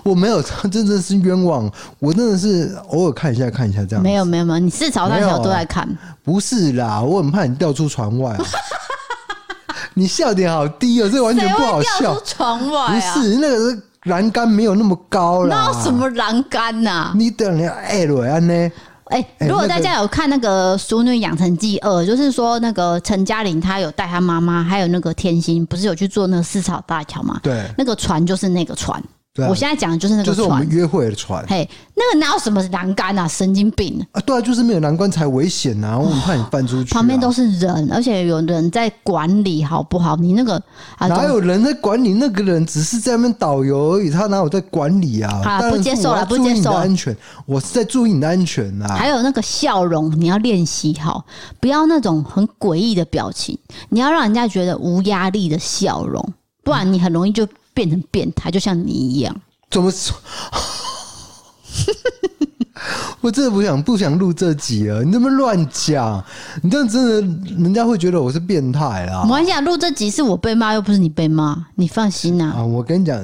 我没有，真的是冤枉。我真的是偶尔看一下，看一下这样。没有没有没有，你是朝大桥都在看。不是啦，我很怕你掉出船外。你笑点好低哦，这完全不好笑。掉出船外啊？不是那个是。栏杆没有那么高了，那什么栏杆呐？你等下爱瑞安呢？哎，如果大家有看那个《熟女养成记二》，就是说那个陈嘉玲她有带她妈妈，还有那个天心，不是有去做那个四草大桥嘛？对，那个船就是那个船。我现在讲的就是那个船，就是我们约会的船。嘿，那个哪有什么栏杆啊？神经病啊！对啊，就是没有栏杆才危险啊！我很怕你翻出去。旁边都是人，而且有人在管理，好不好？你那个哪有人在管理？那个人只是在那边导游而已，他哪有在管理啊？好，不接受了，不接受。安全，我是在注意你的安全啊！还有那个笑容，你要练习好，不要那种很诡异的表情，你要让人家觉得无压力的笑容，不然你很容易就变成变态，就像你一样。怎么说？我真的不想不想录这集了。你这么乱讲，你这样真的，人家会觉得我是变态啊！没关系啊，录这集是我被骂，又不是你被骂，你放心啊！啊，我跟你讲，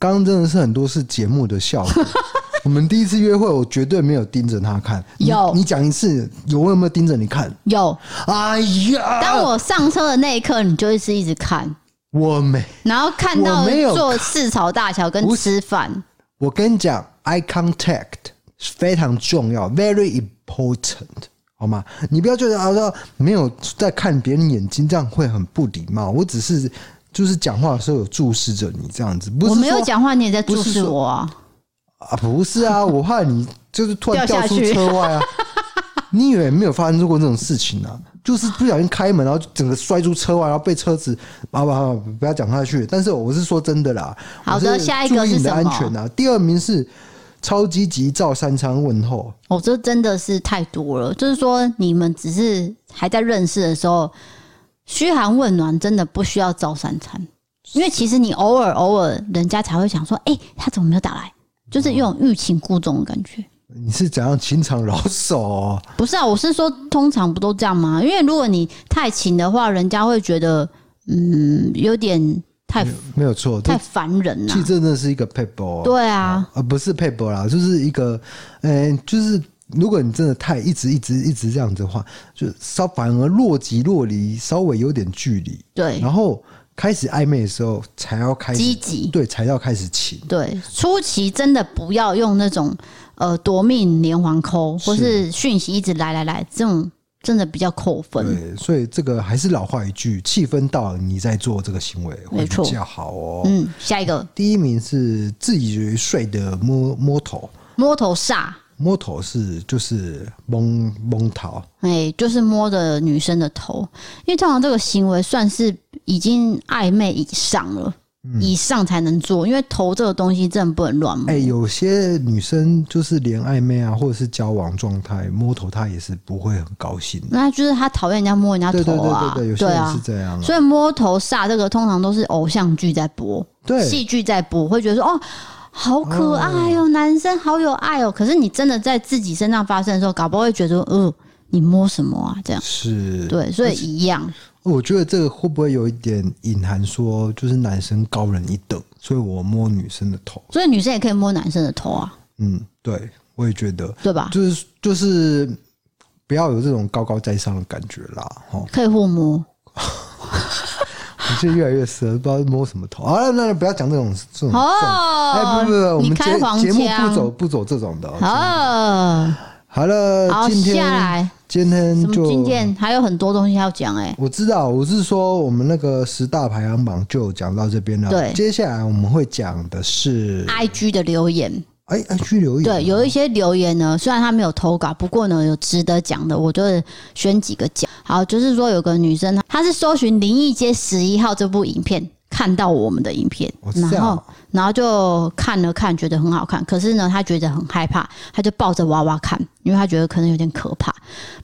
刚刚真的是很多是节目的效果。我们第一次约会，我绝对没有盯着他看。有，你讲一次，有我有没有盯着你看？有。哎呀，当我上车的那一刻，你就一直一直看。我没，然后看到我没有坐四朝大桥跟吃饭。我跟你讲，eye contact 是非常重要，very important，好吗？你不要觉得啊，说没有在看别人眼睛，这样会很不礼貌。我只是就是讲话的时候有注视着你这样子，不是我没有讲话，你也在注视我啊？啊，不是啊，我怕你就是突然掉出车外啊！你以为没有发生过这种事情啊？就是不小心开门，然后整个摔出车外，然后被车子……好吧，好吧，不要讲下去。但是我是说真的啦。好的，下一个是什么？注意你的安全啊。第二名是超积极照三餐问候。哦，这真的是太多了。就是说，你们只是还在认识的时候，嘘寒问暖，真的不需要照三餐，因为其实你偶尔偶尔，人家才会想说：“哎、欸，他怎么没有打来？”就是一种欲擒故纵的感觉。你是怎样情场老手哦？不是啊，我是说，通常不都这样吗？因为如果你太勤的话，人家会觉得嗯，有点太没有错，太烦人了。其实真的是一个撇步，对啊，而不是撇步啦，就是一个，嗯，就是如果你真的太一直一直一直这样子的话，就稍反而若即若离，稍微有点距离，对，然后。开始暧昧的时候才要开始积极，对，才要开始勤。对，初期真的不要用那种呃夺命连环扣，或是讯息一直来来来，这种真的比较扣分。对，所以这个还是老话一句，气氛到了你再做这个行为会比较好哦。嗯，下一个，第一名是自以为帅的摸摸头，摸头煞。摸头是就是摸摸头，哎，就是摸着女生的头，因为通常这个行为算是已经暧昧以上了，嗯、以上才能做，因为头这个东西真的不能乱摸。哎，有些女生就是连暧昧啊，或者是交往状态摸头，她也是不会很高兴。那就是她讨厌人家摸人家头啊，对对对对，有些人是这样、啊。所以摸头煞这个通常都是偶像剧在播，对，戏剧在播，会觉得说哦。好可爱哦，男生好有爱哦。可是你真的在自己身上发生的时候，搞不好会觉得，呃，你摸什么啊？这样是对，所以一样。我觉得这个会不会有一点隐含说，就是男生高人一等，所以我摸女生的头，所以女生也可以摸男生的头啊。嗯，对，我也觉得，对吧？就是就是不要有这种高高在上的感觉啦，哈，可以互摸。你就越来越色，不知道摸什么头啊！那不要讲这种这种哦，哎，不不不，我们节节目不走不走这种的哦。好了，好，今天下来今天就今天还有很多东西要讲哎。我知道，我是说我们那个十大排行榜就讲到这边了。对，接下来我们会讲的是 IG 的留言。哎，IG 留言对，有一些留言呢，虽然他没有投稿，不过呢有值得讲的，我就选几个讲。好，就是说有个女生，她是搜寻《灵异街十一号》这部影片，看到我们的影片，然后然后就看了看，觉得很好看。可是呢，她觉得很害怕，她就抱着娃娃看，因为他觉得可能有点可怕。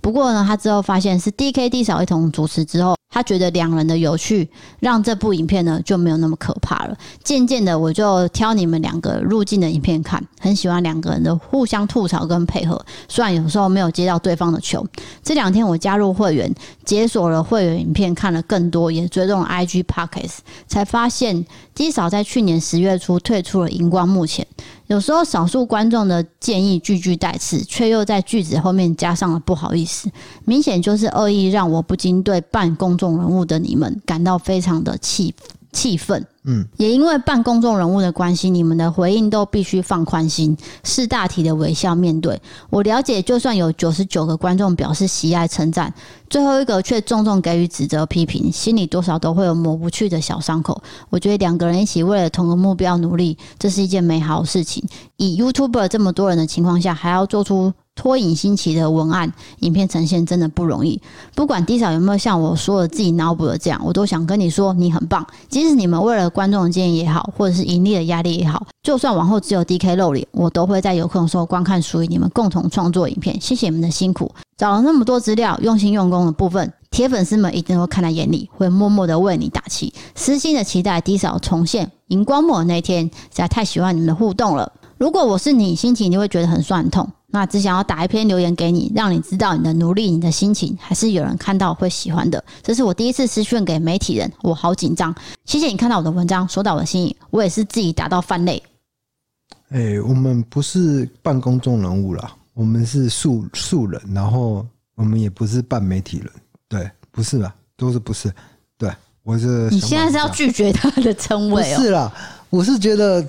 不过呢，他之后发现是 D K D 嫂一同主持之后。他觉得两人的有趣，让这部影片呢就没有那么可怕了。渐渐的，我就挑你们两个入镜的影片看，很喜欢两个人的互相吐槽跟配合。虽然有时候没有接到对方的球。这两天我加入会员，解锁了会员影片，看了更多，也追踪 IG Podcast，才发现 D 嫂在去年十月初退出了荧光幕前。有时候少数观众的建议句句带刺，却又在句子后面加上了不好意思，明显就是恶意，让我不禁对半公众人物的你们感到非常的气愤。气愤。嗯，也因为扮公众人物的关系，你们的回应都必须放宽心，是大体的微笑面对。我了解，就算有九十九个观众表示喜爱称赞，最后一个却重重给予指责批评，心里多少都会有抹不去的小伤口。我觉得两个人一起为了同个目标努力，这是一件美好的事情。以 YouTuber 这么多人的情况下，还要做出。脱颖新奇的文案、影片呈现真的不容易。不管 D 嫂有没有像我说的自己脑补的这样，我都想跟你说，你很棒。即使你们为了观众的建议也好，或者是盈利的压力也好，就算往后只有 DK 露脸，我都会在有空的时候观看属于你们共同创作影片。谢谢你们的辛苦，找了那么多资料，用心用功的部分，铁粉丝们一定会看在眼里，会默默的为你打气。私心的期待 D 嫂重现荧光幕那天，实在太喜欢你们的互动了。如果我是你，心情你会觉得很酸痛。那只想要打一篇留言给你，让你知道你的努力，你的心情还是有人看到会喜欢的。这是我第一次私讯给媒体人，我好紧张。谢谢你看到我的文章，收到我的心意，我也是自己打到泛泪。哎、欸，我们不是半公众人物啦，我们是素素人，然后我们也不是半媒体人，对，不是吧？都是不是？对，我是你现在是要拒绝他的称谓哦？不是啦，我是觉得。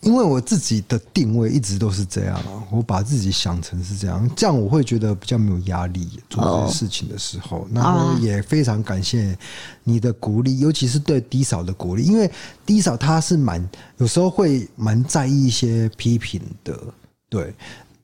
因为我自己的定位一直都是这样，我把自己想成是这样，这样我会觉得比较没有压力做这些事情的时候。然后也非常感谢你的鼓励，尤其是对低嫂的鼓励，因为低嫂她是蛮有时候会蛮在意一些批评的，对，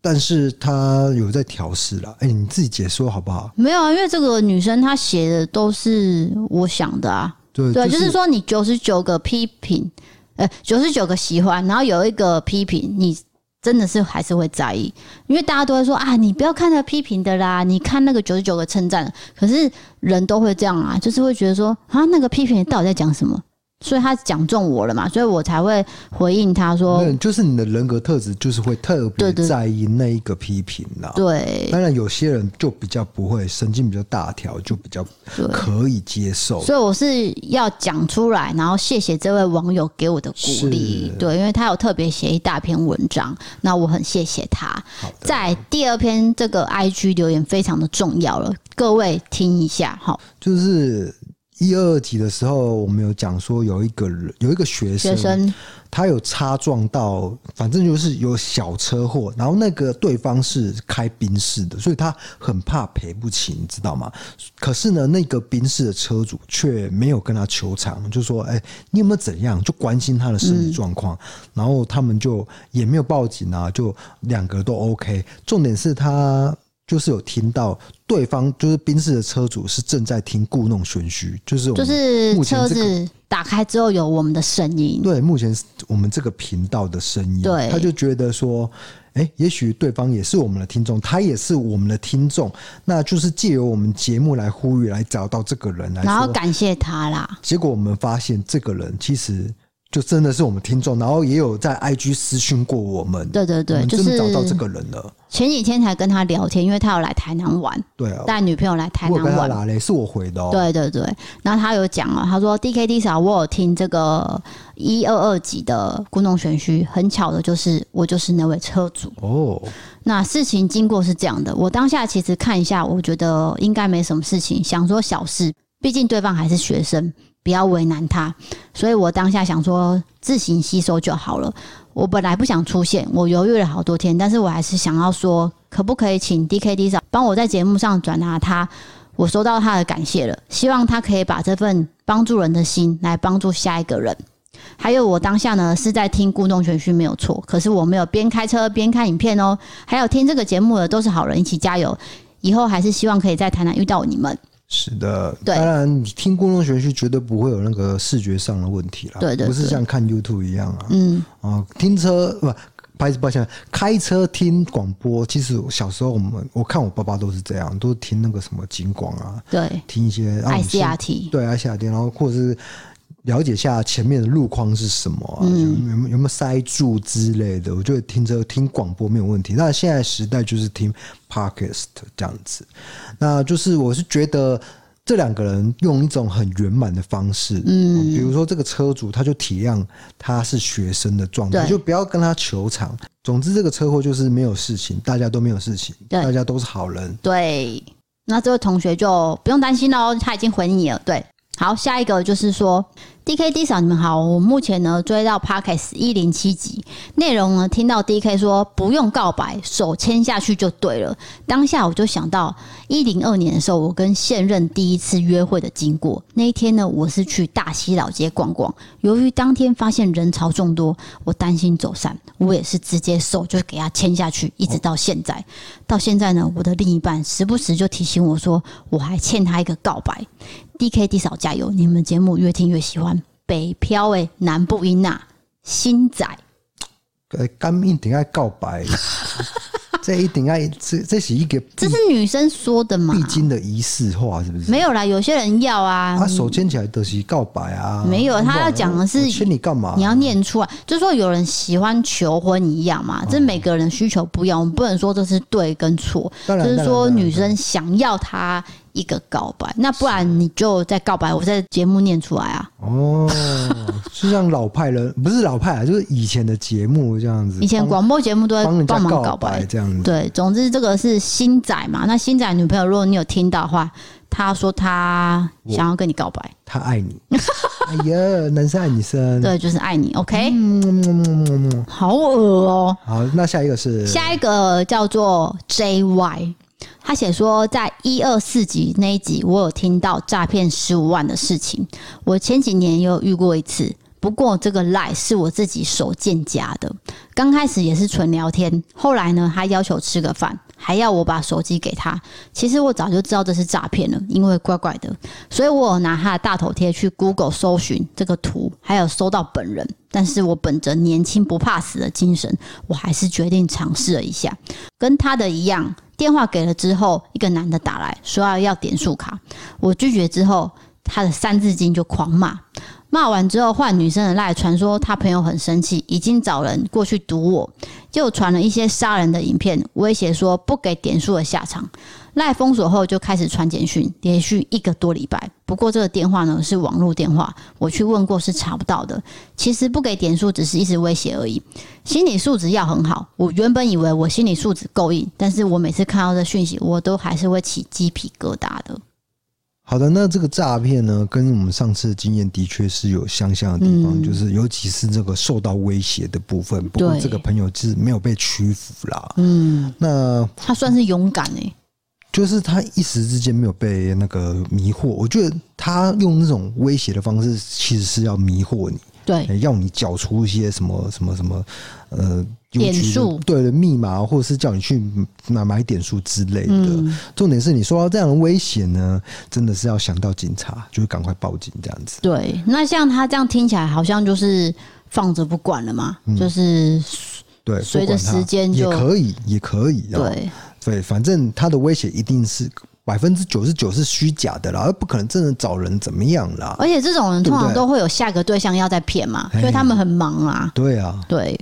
但是她有在调试了。哎，你自己解说好不好？没有啊，因为这个女生她写的都是我想的啊，对对，就是说你九十九个批评。呃，九十九个喜欢，然后有一个批评，你真的是还是会在意，因为大家都会说啊，你不要看那批评的啦，你看那个九十九个称赞。可是人都会这样啊，就是会觉得说啊，那个批评到底在讲什么？所以他讲中我了嘛，所以我才会回应他说，就是你的人格特质就是会特别在意那一个批评啦。对，当然有些人就比较不会，神经比较大条，就比较可以接受。所以我是要讲出来，然后谢谢这位网友给我的鼓励。对，因为他有特别写一大篇文章，那我很谢谢他。在第二篇这个 IG 留言非常的重要了，各位听一下哈，就是。一二二集的时候，我们有讲说有一个人有一个学生，学生他有擦撞到，反正就是有小车祸，然后那个对方是开宾士的，所以他很怕赔不起，你知道吗？可是呢，那个宾士的车主却没有跟他求偿，就说：“哎，你有没有怎样？”就关心他的身体状况，然后他们就也没有报警啊，就两个都 OK。重点是他。就是有听到对方就是宾士的车主是正在听故弄玄虚，就是就是车子打开之后有我们的声音，对，目前我们这个频道的声音，对，他就觉得说，哎，也许对方也是我们的听众，他也是我们的听众，那就是借由我们节目来呼吁，来找到这个人来，然后感谢他啦。结果我们发现这个人其实。就真的是我们听众，然后也有在 IG 私讯过我们。对对对，就是找到这个人了。前几天才跟他聊天，因为他有来台南玩，对啊，带女朋友来台南玩。哪嘞？是我回的哦。对对对，然后他有讲啊，他说 DKD 嫂，我有听这个一二二集的故弄玄虚，很巧的就是我就是那位车主哦。那事情经过是这样的，我当下其实看一下，我觉得应该没什么事情，想说小事，毕竟对方还是学生。不要为难他，所以我当下想说自行吸收就好了。我本来不想出现，我犹豫了好多天，但是我还是想要说，可不可以请 DKD 嫂帮我在节目上转达他，我收到他的感谢了，希望他可以把这份帮助人的心来帮助下一个人。还有我当下呢是在听故弄玄虚没有错，可是我没有边开车边看影片哦。还有听这个节目的都是好人，一起加油！以后还是希望可以在台南遇到你们。是的，当然你听故弄玄虚绝对不会有那个视觉上的问题啦，对对，不是像看 YouTube 一样啊。嗯啊，听车不，不好意思，抱歉，开车听广播。其实小时候我们我看我爸爸都是这样，都是听那个什么警广啊，对，听一些 ICRT，对 ICRT，然后或者是。了解下前面的路况是什么啊？有有没有没有塞住之类的？我觉得听这个听广播没有问题。那现在时代就是听 Podcast 这样子。那就是我是觉得这两个人用一种很圆满的方式，嗯，比如说这个车主他就体谅他是学生的状态，就不要跟他求偿。总之这个车祸就是没有事情，大家都没有事情，大家都是好人。对，那这位同学就不用担心喽，他已经回你了。对，好，下一个就是说。DKD 嫂，你们好。我目前呢追到 Podcast 一零七集，内容呢听到 DK 说不用告白，手牵下去就对了。当下我就想到一零二年的时候，我跟现任第一次约会的经过。那一天呢，我是去大溪老街逛逛，由于当天发现人潮众多，我担心走散，我也是直接手就给他牵下去，一直到现在。到现在呢，我的另一半时不时就提醒我说，我还欠他一个告白。DKD 嫂加油！你们节目越听越喜欢。北漂诶，南部音呐，新仔，呃，干一定要告白，这一定要这这是一个，这是女生说的嘛？必经的仪式化是不是？没有啦，有些人要啊，他手牵起来都是告白啊。没有，他要讲的是牵你干嘛？你要念出来，就是说有人喜欢求婚一样嘛。这每个人需求不一样，我们不能说这是对跟错，就是说女生想要他。一个告白，那不然你就再告白，我在节目念出来啊。哦，是像老派人，不是老派啊，就是以前的节目这样子。以前广播节目都会帮忙告白这样子。对，总之这个是新仔嘛。那新仔女朋友，如果你有听到的话，他说他想要跟你告白，他爱你。哎呀，男生爱女生，对，就是爱你。OK，嗯，好恶哦。好，那下一个是下一个叫做 JY，他写说在一二四集那一集，我有听到诈骗十五万的事情。我前几年也有遇过一次。不过这个赖是我自己手贱加的，刚开始也是纯聊天，后来呢，他要求吃个饭，还要我把手机给他。其实我早就知道这是诈骗了，因为怪怪的，所以我有拿他的大头贴去 Google 搜寻这个图，还有搜到本人。但是我本着年轻不怕死的精神，我还是决定尝试了一下。跟他的一样，电话给了之后，一个男的打来说要要点数卡，我拒绝之后，他的三字经就狂骂。骂完之后，换女生的赖传说，他朋友很生气，已经找人过去堵我，就传了一些杀人的影片，威胁说不给点数的下场。赖封锁后就开始传简讯，连续一个多礼拜。不过这个电话呢是网络电话，我去问过是查不到的。其实不给点数只是一直威胁而已，心理素质要很好。我原本以为我心理素质够硬，但是我每次看到这讯息，我都还是会起鸡皮疙瘩的。好的，那这个诈骗呢，跟我们上次的经验的确是有相像的地方，嗯、就是尤其是这个受到威胁的部分。不过这个朋友是没有被屈服啦。嗯，那他算是勇敢诶、欸，就是他一时之间没有被那个迷惑。我觉得他用那种威胁的方式，其实是要迷惑你。对，要你缴出一些什么什么什么，呃，点数，对的密码，或者是叫你去买买点数之类的。嗯、重点是你说到这样的威胁呢，真的是要想到警察，就会赶快报警这样子。对，那像他这样听起来好像就是放着不管了嘛，嗯、就是对，随着时间就也可以，也可以。对对，反正他的威胁一定是。百分之九十九是虚假的啦，而不可能真的找人怎么样啦。而且这种人通常都会有下个对象要再骗嘛，所以他们很忙啊。对啊，对。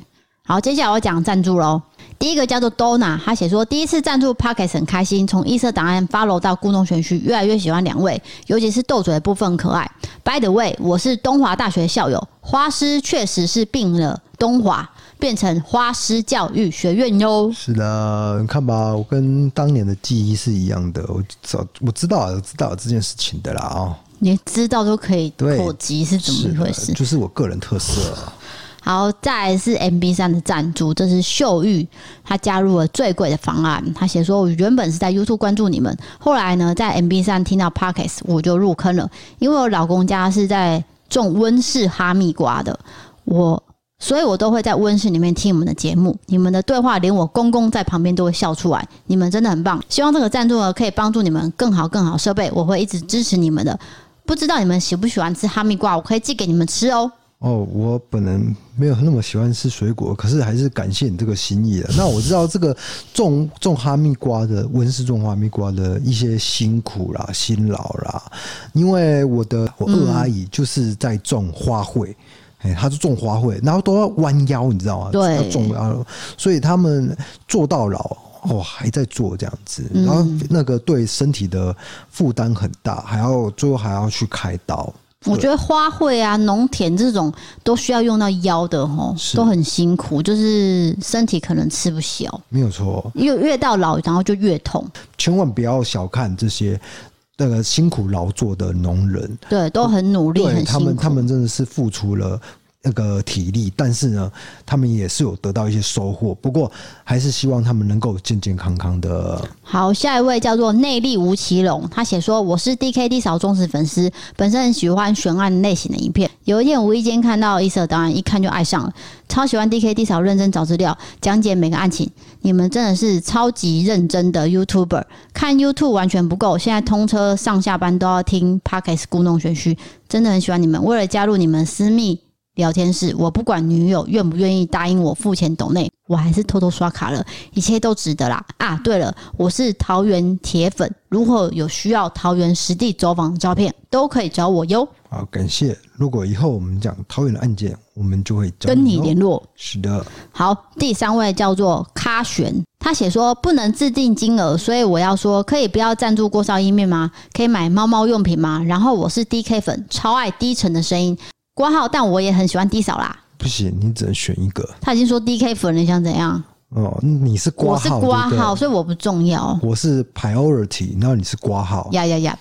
好，接下来我讲赞助喽。第一个叫做 Donna，他写说第一次赞助 p o c k e t 很开心，从异色档案 follow 到故弄玄虚，越来越喜欢两位，尤其是斗嘴的部分可爱。By the way，我是东华大学校友，花师确实是病了东华。变成花师教育学院哟。是的，你看吧，我跟当年的记忆是一样的。我早我知道，我知道这件事情的啦啊、哦。你知道都可以口及是怎么一回事？就是我个人特色。好，再来是 MB 三的赞助，这是秀玉，他加入了最贵的方案。他写说，我原本是在 YouTube 关注你们，后来呢，在 MB 三听到 Podcast，我就入坑了。因为我老公家是在种温室哈密瓜的，我。所以我都会在温室里面听你们的节目，你们的对话连我公公在旁边都会笑出来。你们真的很棒，希望这个赞助呢可以帮助你们更好更好设备，我会一直支持你们的。不知道你们喜不喜欢吃哈密瓜，我可以寄给你们吃哦。哦，我本人没有那么喜欢吃水果，可是还是感谢你这个心意了。那我知道这个种种哈密瓜的温室种哈密瓜的一些辛苦啦、辛劳啦，因为我的我二阿姨就是在种花卉。哎，他是种花卉，然后都要弯腰，你知道吗？对，要种腰，所以他们做到老哦，还在做这样子，然后那个对身体的负担很大，还要最后还要去开刀。我觉得花卉啊、农田这种都需要用到腰的哦，都很辛苦，就是身体可能吃不消。没有错，越越到老，然后就越痛。千万不要小看这些。那个辛苦劳作的农人，对，都很努力，对他们，他们真的是付出了那个体力，但是呢，他们也是有得到一些收获。不过，还是希望他们能够健健康康的。好，下一位叫做内力吴奇隆，他写说：“我是 DKD 嫂忠实粉丝，本身很喜欢悬案类型的影片。有一天无意间看到异色档案，一看就爱上了，超喜欢 DKD 嫂认真找资料，讲解每个案情。你们真的是超级认真的 YouTuber，看 YouTube 完全不够，现在通车上下班都要听 Podcast 故弄玄虚，真的很喜欢你们。为了加入你们私密聊天室，我不管女友愿不愿意答应我付钱抖内。”我还是偷偷刷卡了，一切都值得啦！啊，对了，我是桃园铁粉，如果有需要桃园实地走访的照片，都可以找我哟。好，感谢。如果以后我们讲桃园的案件，我们就会你跟你联络。是的。好，第三位叫做咖璇，他写说不能自定金额，所以我要说，可以不要赞助锅烧意面吗？可以买猫猫用品吗？然后我是 DK 粉，超爱低沉的声音，挂号，但我也很喜欢 D 嫂啦。不行，你只能选一个。他已经说 DK 粉了，你想怎样？哦，你是挂号，我是挂号，所以我不重要。我是 priority，然后你是挂号。呀呀呀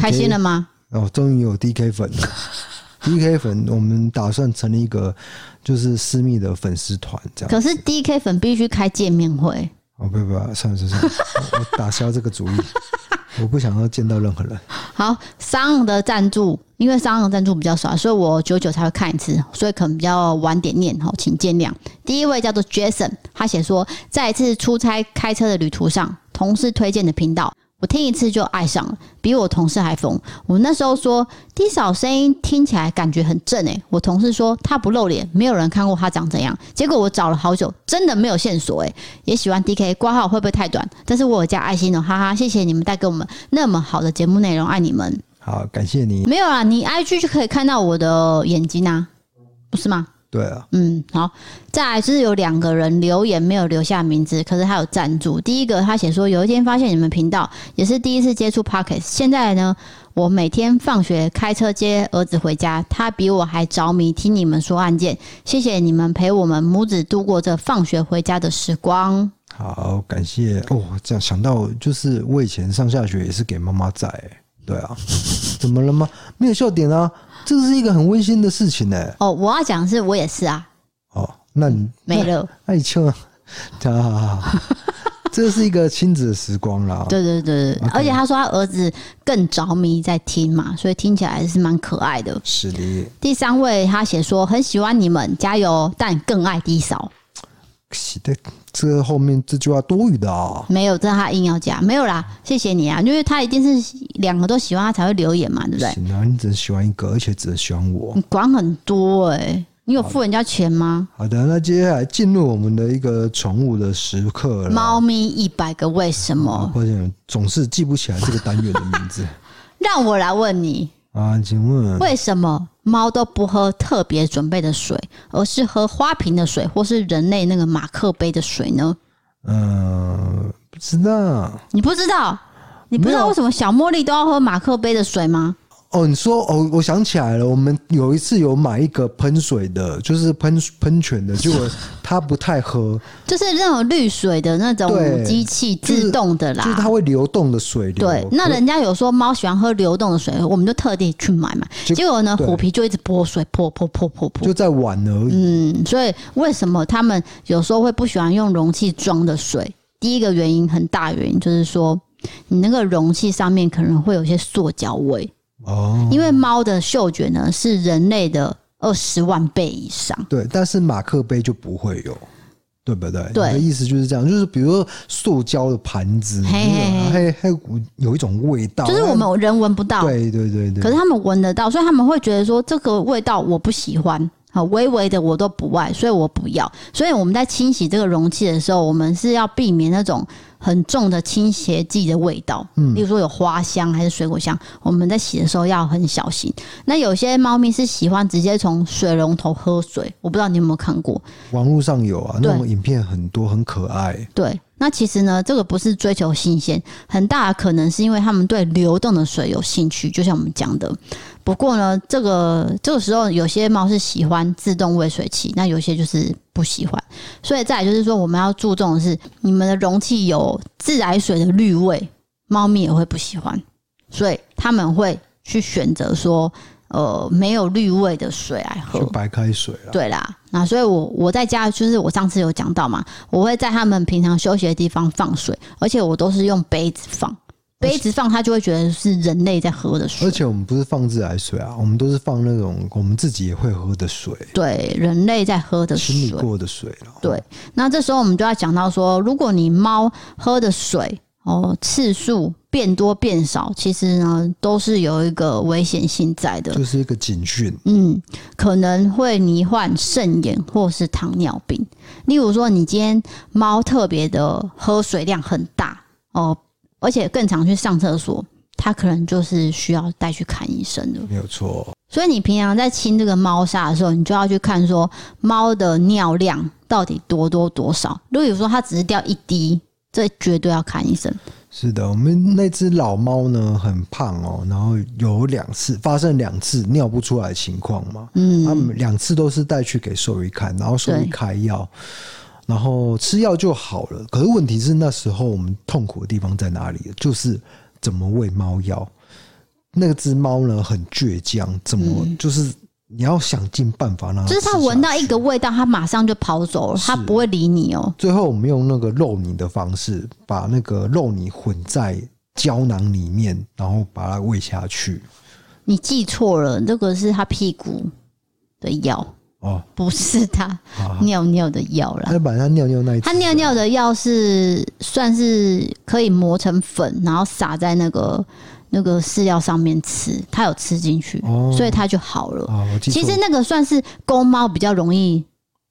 开心了吗？哦，终于有 DK 粉了，DK 粉，我们打算成立一个就是私密的粉丝团，这样。可是 DK 粉必须开见面会。哦，不不，算了算了，我，我打消这个主意，我不想要见到任何人。好，商的赞助，因为商的赞助比较少，所以我久久才会看一次，所以可能比较晚点念，哈，请见谅。第一位叫做 Jason，他写说，在一次出差开车的旅途上，同事推荐的频道。我听一次就爱上了，比我同事还疯。我那时候说低嫂声音听起来感觉很正诶、欸，我同事说他不露脸，没有人看过他长怎样。结果我找了好久，真的没有线索诶、欸，也喜欢 DK 挂号会不会太短？但是我有加爱心哦，哈哈，谢谢你们带给我们那么好的节目内容，爱你们。好，感谢你。没有啊，你 IG 就可以看到我的眼睛啊，不是吗？对啊，嗯，好，再来就是有两个人留言没有留下名字，可是他有赞助。第一个他写说，有一天发现你们频道也是第一次接触 Podcast，现在呢，我每天放学开车接儿子回家，他比我还着迷听你们说案件。谢谢你们陪我们母子度过这放学回家的时光。好，感谢哦。这样想到就是我以前上下学也是给妈妈载，对啊，怎么了吗？没有笑点啊。这是一个很温馨的事情呢、欸。哦，我要讲的是，我也是啊。哦，那你没了。爱秋，好好好，这是一个亲子的时光啦。对对对而且他说他儿子更着迷在听嘛，所以听起来还是蛮可爱的。是的。第三位他写说很喜欢你们，加油，但更爱低嫂。是的。这后面这句话多余的啊，没有，这是他硬要加，没有啦，谢谢你啊，因为他一定是两个都喜欢他才会留言嘛，对不对？行啊，你只喜欢一个，而且只喜欢我，你管很多哎、欸，你有付人家钱吗？好的，那接下来进入我们的一个宠物的时刻了，猫咪一百个为什么？抱歉，总是记不起来这个单元的名字，让我来问你啊，请问为什么？猫都不喝特别准备的水，而是喝花瓶的水，或是人类那个马克杯的水呢？嗯、呃，不知道。你不知道？你不知道为什么小茉莉都要喝马克杯的水吗？哦，你说哦，我想起来了，我们有一次有买一个喷水的，就是喷喷泉的，结果 它不太喝，就是那种滤水的那种机器自动的啦，就是、就是它会流动的水流。对，那人家有说猫喜欢喝流动的水，我们就特地去买嘛，就结果呢，虎皮就一直泼水，泼泼泼泼泼，就在玩而已。嗯，所以为什么他们有时候会不喜欢用容器装的水？第一个原因，很大原因就是说，你那个容器上面可能会有些塑胶味。哦，因为猫的嗅觉呢是人类的二十万倍以上。对，但是马克杯就不会有，对不对？对，的意思就是这样，就是比如说塑胶的盘子，嘿嘿嘿，还有有一种味道，就是我们人闻不到。对对对对。可是他们闻得到，所以他们会觉得说这个味道我不喜欢，好微微的我都不爱，所以我不要。所以我们在清洗这个容器的时候，我们是要避免那种。很重的清洁剂的味道，嗯，例如说有花香还是水果香，我们在洗的时候要很小心。那有些猫咪是喜欢直接从水龙头喝水，我不知道你有没有看过？网络上有啊，那种影片很多，很可爱。对。那其实呢，这个不是追求新鲜，很大的可能是因为他们对流动的水有兴趣，就像我们讲的。不过呢，这个这个时候有些猫是喜欢自动喂水器，那有些就是不喜欢。所以再来就是说，我们要注重的是，你们的容器有自来水的滤味，猫咪也会不喜欢，所以他们会去选择说。呃，没有绿味的水来喝，就白开水了。对啦，那所以我我在家就是我上次有讲到嘛，我会在他们平常休息的地方放水，而且我都是用杯子放，杯子放他就会觉得是人类在喝的水。而且我们不是放自来水啊，我们都是放那种我们自己也会喝的水。对，人类在喝的水，清理过的水了。对，那这时候我们就要讲到说，如果你猫喝的水。哦，次数变多变少，其实呢都是有一个危险性在的，就是一个警讯。嗯，可能会罹患肾炎或是糖尿病。例如说，你今天猫特别的喝水量很大哦，而且更常去上厕所，它可能就是需要带去看医生的。没有错。所以你平常在清这个猫砂的时候，你就要去看说猫的尿量到底多多多少。如果有时候它只是掉一滴。这绝对要看医生。是的，我们那只老猫呢，很胖哦，然后有两次发生两次尿不出来的情况嘛。嗯，他们两次都是带去给兽医看，然后兽医开药，对然后吃药就好了。可是问题是那时候我们痛苦的地方在哪里？就是怎么喂猫药。那个只猫呢很倔强，怎么就是你要想尽办法让它，就是它闻到一个味道，它马上就跑走了，它不会理你哦。最后我们用那个肉泥的方式，把那个肉泥混在胶囊里面，然后把它喂下去。你记错了，这个是它屁股的药哦，不是他尿尿的药啦。他把他尿尿那一，它尿尿的药是算是可以磨成粉，然后撒在那个。那个饲料上面吃，它有吃进去，哦，所以它就好了。哦，其实那个算是公猫比较容易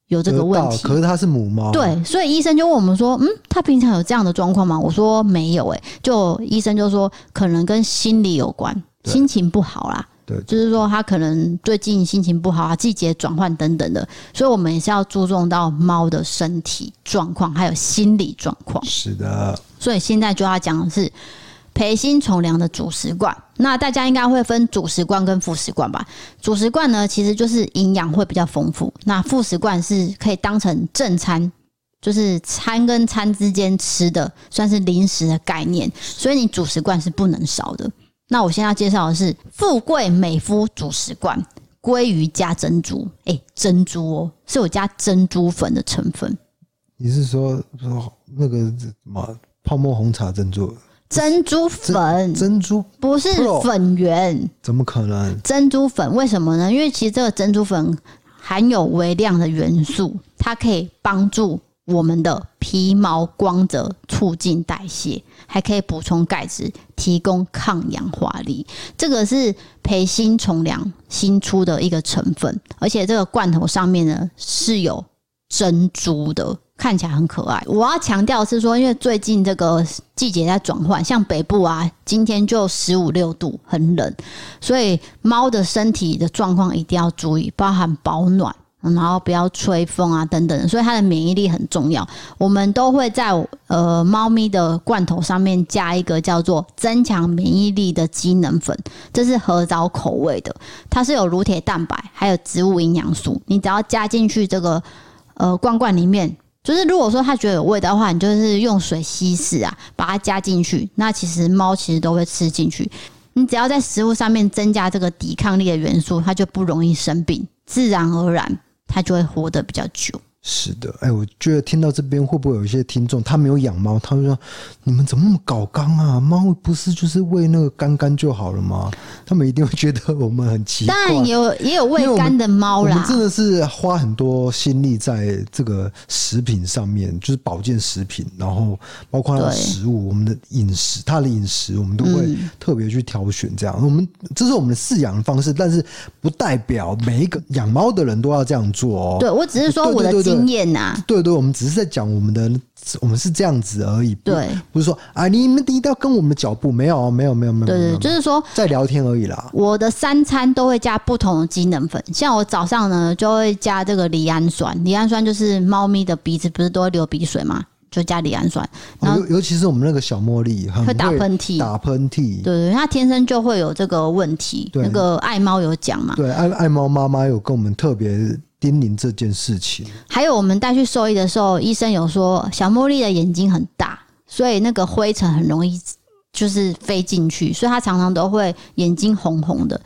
有这个问题，可是它是母猫。对，所以医生就问我们说：“嗯，它平常有这样的状况吗？”我说：“没有。”哎，就医生就说可能跟心理有关，心情不好啦。对，就是说它可能最近心情不好啊，季节转换等等的，所以我们也是要注重到猫的身体状况还有心理状况。是的，所以现在就要讲的是。培新从良的主食罐，那大家应该会分主食罐跟副食罐吧？主食罐呢，其实就是营养会比较丰富；那副食罐是可以当成正餐，就是餐跟餐之间吃的，算是零食的概念。所以你主食罐是不能少的。那我现在要介绍的是富贵美肤主食罐，鲑鱼加珍珠，哎、珍珠哦，是有加珍珠粉的成分。你是说说那个什么泡沫红茶珍珠？珍珠粉，珍珠不是粉圆，怎么可能？珍珠粉为什么呢？因为其实这个珍珠粉含有微量的元素，它可以帮助我们的皮毛光泽，促进代谢，还可以补充钙质，提供抗氧化力。这个是培新从良新出的一个成分，而且这个罐头上面呢是有珍珠的。看起来很可爱。我要强调是说，因为最近这个季节在转换，像北部啊，今天就十五六度，很冷，所以猫的身体的状况一定要注意，包含保暖，然后不要吹风啊等等。所以它的免疫力很重要。我们都会在呃猫咪的罐头上面加一个叫做增强免疫力的机能粉，这是合藻口味的，它是有乳铁蛋白还有植物营养素。你只要加进去这个呃罐罐里面。就是如果说它觉得有味道的话，你就是用水稀释啊，把它加进去。那其实猫其实都会吃进去。你只要在食物上面增加这个抵抗力的元素，它就不容易生病，自然而然它就会活得比较久。是的，哎，我觉得听到这边会不会有一些听众他没有养猫，他会说：“你们怎么那么搞刚啊？猫不是就是喂那个干干就好了吗？”他们一定会觉得我们很奇怪。当然有也有喂干的猫啦。我们真的是花很多心力在这个食品上面，就是保健食品，然后包括它的食物，我们的饮食，它的饮食，我们都会特别去挑选。这样，我们这是我们的饲养方式，但是不代表每一个养猫的人都要这样做哦。对，我只是说我的。经验呐，对对，我们只是在讲我们的，我们是这样子而已。对，不是说啊，你们一定要跟我们的脚步，没有，没有，没有，没有。对对，就是说在聊天而已啦。我的三餐都会加不同的机能粉，像我早上呢就会加这个赖氨酸，赖氨酸就是猫咪的鼻子不是都会流鼻水吗？就加赖氨酸。然后尤其是我们那个小茉莉，会，会打喷嚏，打喷嚏。对对，它天生就会有这个问题。那个爱猫有讲嘛？对，爱爱猫妈妈有跟我们特别。叮咛这件事情，还有我们带去兽医的时候，医生有说小茉莉的眼睛很大，所以那个灰尘很容易就是飞进去，所以它常常都会眼睛红红的。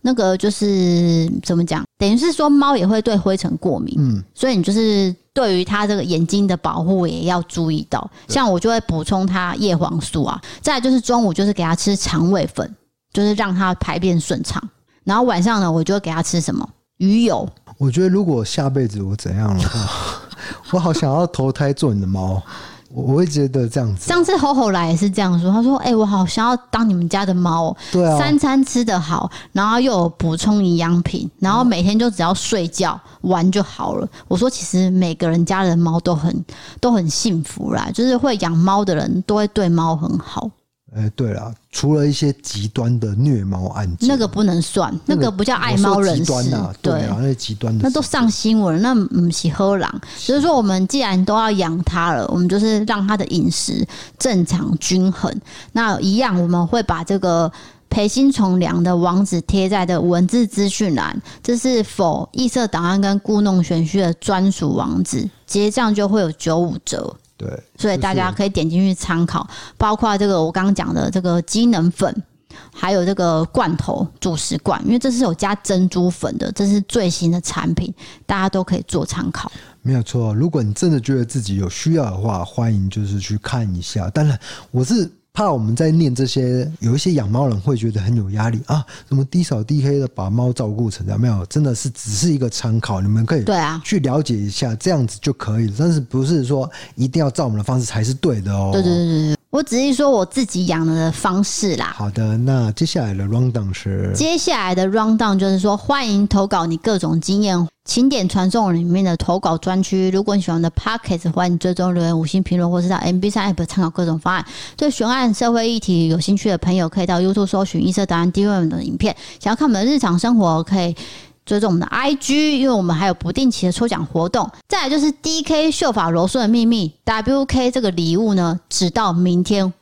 那个就是怎么讲，等于是说猫也会对灰尘过敏，嗯，所以你就是对于它这个眼睛的保护也要注意到。像我就会补充它叶黄素啊，再来就是中午就是给它吃肠胃粉，就是让它排便顺畅。然后晚上呢，我就会给它吃什么鱼油。我觉得如果下辈子我怎样的话，我好想要投胎做你的猫，我会觉得这样子。上次吼吼来也是这样说，他说：“哎、欸，我好想要当你们家的猫，对啊，三餐吃得好，然后又有补充营养品，然后每天就只要睡觉玩就好了。”我说：“其实每个人家的猫都很都很幸福啦，就是会养猫的人都会对猫很好。”哎、欸，对了，除了一些极端的虐猫案件，那个不能算，那个不叫爱猫人士。极端啊，对啊，那极端的，那都上新闻，那不是喝狼。所以说，我们既然都要养它了，我们就是让它的饮食正常均衡。那一样，我们会把这个培新从良的网址贴在的文字资讯栏，这是否异色档案跟故弄玄虚的专属网址，结账就会有九五折。对，所以大家可以点进去参考，包括这个我刚刚讲的这个机能粉，还有这个罐头主食罐，因为这是有加珍珠粉的，这是最新的产品，大家都可以做参考。没有错，如果你真的觉得自己有需要的话，欢迎就是去看一下。当然，我是怕我们在念这些，有一些养猫人会觉得很有压力啊，什么低扫低黑的把猫照顾成这样，没有，真的是只是一个参考，你们可以对啊去了解一下，这样子就可以了。但是不是说一定要照我们的方式才是对的哦？对对对对。我只是说我自己养的方式啦。好的，那接下来的 rundown 是？接下来的 rundown 就是说，欢迎投稿你各种经验，请点传送里面的投稿专区。如果你喜欢的 podcast，欢迎追踪留言、五星评论，或是到 MB3 App 参考各种方案。对悬案、社会议题有兴趣的朋友，可以到 YouTube 搜寻“异色答案 DIY” 的影片。想要看我们的日常生活，可以。追踪我们的 IG，因为我们还有不定期的抽奖活动。再来就是 DK 秀发柔顺的秘密 WK 这个礼物呢，直到明天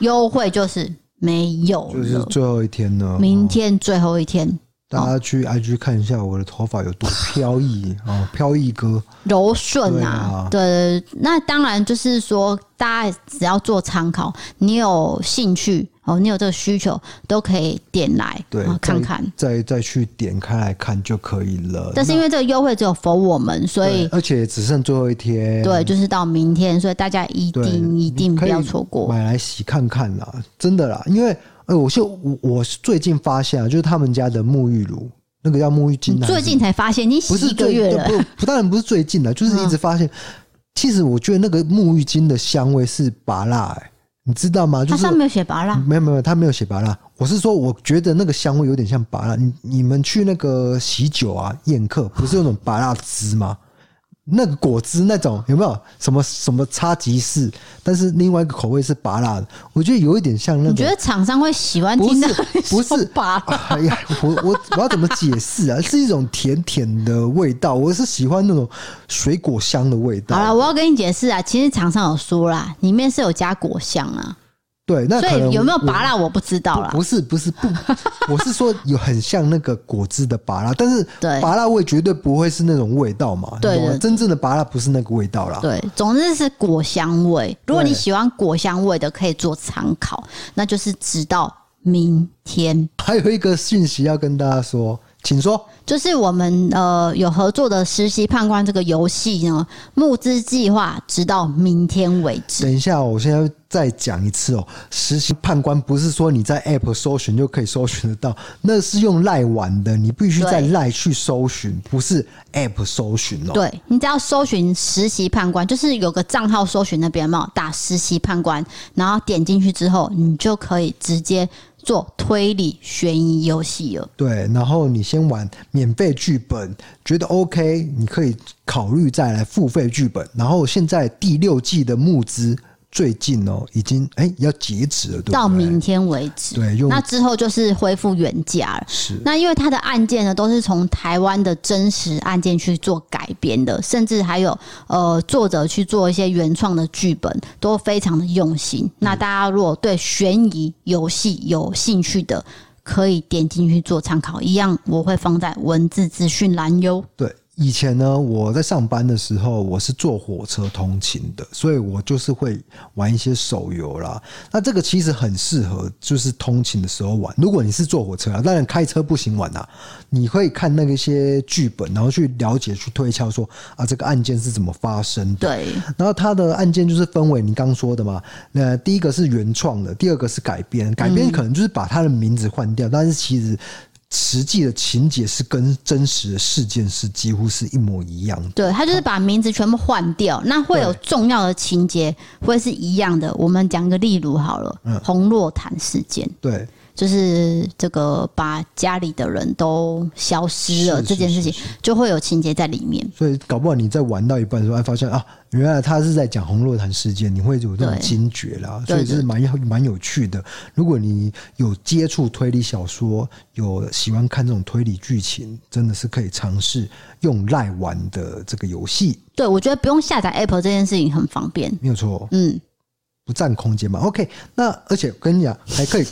优惠就是没有了，就是最后一天呢。明天最后一天，大家去 IG 看一下我的头发有多飘逸啊，飘逸哥柔顺啊，对，对，那当然就是说，大家只要做参考，你有兴趣。哦，你有这个需求都可以点来对看看，再再，再去点开来看就可以了。但是因为这个优惠只有 for 我们，所以而且只剩最后一天，对，就是到明天，所以大家一定一定不要错过，买来洗看看啦，真的啦。因为呃，我就我我最近发现啊，就是他们家的沐浴乳，那个叫沐浴巾，最近才发现，你洗一个月了，不，不当然不是最近的，就是一直发现。嗯、其实我觉得那个沐浴巾的香味是拔辣哎。你知道吗？就是、它上面没有写拔蜡，没有没有，它没有写拔蜡。我是说，我觉得那个香味有点像拔蜡。你你们去那个喜酒啊宴客，不是有那种拔蜡汁吗？那个果汁那种有没有什么什么差吉士？但是另外一个口味是拔辣的，我觉得有一点像那种。你觉得厂商会喜欢听的？不是拔辣？哎呀，我我我要怎么解释啊？是一种甜甜的味道，我是喜欢那种水果香的味道。好了，我要跟你解释啊，其实厂商有说啦，里面是有加果香啊。对，那所以有没有拔辣我不知道啦。不是不是不，我是说有很像那个果汁的拔辣，但是拔辣味绝对不会是那种味道嘛。对，对，对，真正的拔辣不是那个味道啦。对，总之是果香味。如果你喜欢果香味的，可以做参考。那就是直到明天。还有一个讯息要跟大家说。请说，就是我们呃有合作的实习判官这个游戏呢，募资计划直到明天为止。等一下，我现在再讲一次哦，实习判官不是说你在 App 搜寻就可以搜寻得到，那是用赖玩的，你必须在赖去搜寻，不是 App 搜寻哦。对，你只要搜寻实习判官，就是有个账号搜寻那边嘛，打实习判官，然后点进去之后，你就可以直接。做推理悬疑游戏了，对，然后你先玩免费剧本，觉得 OK，你可以考虑再来付费剧本。然后现在第六季的募资。最近哦，已经哎要截止了，对不对？到明天为止。对，那之后就是恢复原价了。是。那因为它的案件呢，都是从台湾的真实案件去做改编的，甚至还有呃作者去做一些原创的剧本，都非常的用心。那大家如果对悬疑游戏有兴趣的，可以点进去做参考。一样我会放在文字资讯栏哟。对。以前呢，我在上班的时候，我是坐火车通勤的，所以我就是会玩一些手游啦。那这个其实很适合，就是通勤的时候玩。如果你是坐火车啊，当然开车不行玩啊。你会看那个一些剧本，然后去了解、去推敲，说啊，这个案件是怎么发生的。对。然后它的案件就是分为你刚说的嘛，那第一个是原创的，第二个是改编。改编可能就是把它的名字换掉，但是其实。实际的情节是跟真实的事件是几乎是一模一样的。对，他就是把名字全部换掉，那会有重要的情节会是一样的。我们讲个例如好了，嗯，红洛潭事件，对，就是这个把家里的人都消失了这件事情，就会有情节在里面。所以搞不好你在玩到一半的时候，还发现啊。原来他是在讲红洛潭事件，你会有这种惊觉啦，所以是蛮蛮有趣的。如果你有接触推理小说，有喜欢看这种推理剧情，真的是可以尝试用赖玩的这个游戏。对，我觉得不用下载 Apple 这件事情很方便，没有错。嗯，不占空间嘛。OK，那而且我跟你讲，还可以。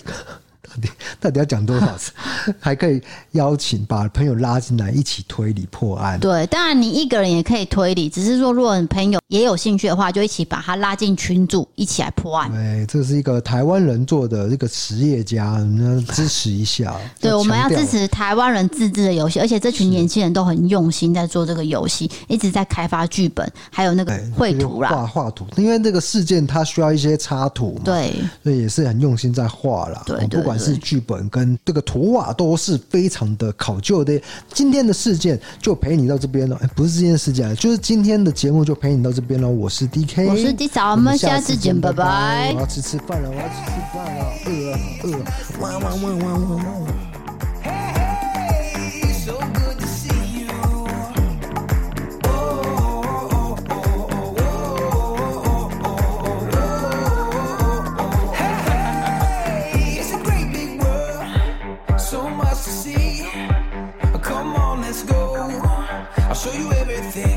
到 底到底要讲多少次？还可以邀请把朋友拉进来一起推理破案。对，当然你一个人也可以推理，只是说如果你朋友也有兴趣的话，就一起把他拉进群组，一起来破案。对，这是一个台湾人做的这个实业家，我们要支持一下。对，我们要支持台湾人自制的游戏，而且这群年轻人都很用心在做这个游戏，一直在开发剧本，还有那个绘图啦，画画图。因为这个事件它需要一些插图嘛，对，所以也是很用心在画啦。对，不管是剧本跟这个图画都是非常的考究的。今天的事件就陪你到这边了，哎，不是今天事件，就是今天的节目就陪你到这边了。我是 DK，我是 D 嫂，我们下次见，拜拜。我要吃吃饭了，我要吃吃饭了，饿了，饿了，汪汪汪汪汪汪。show you everything.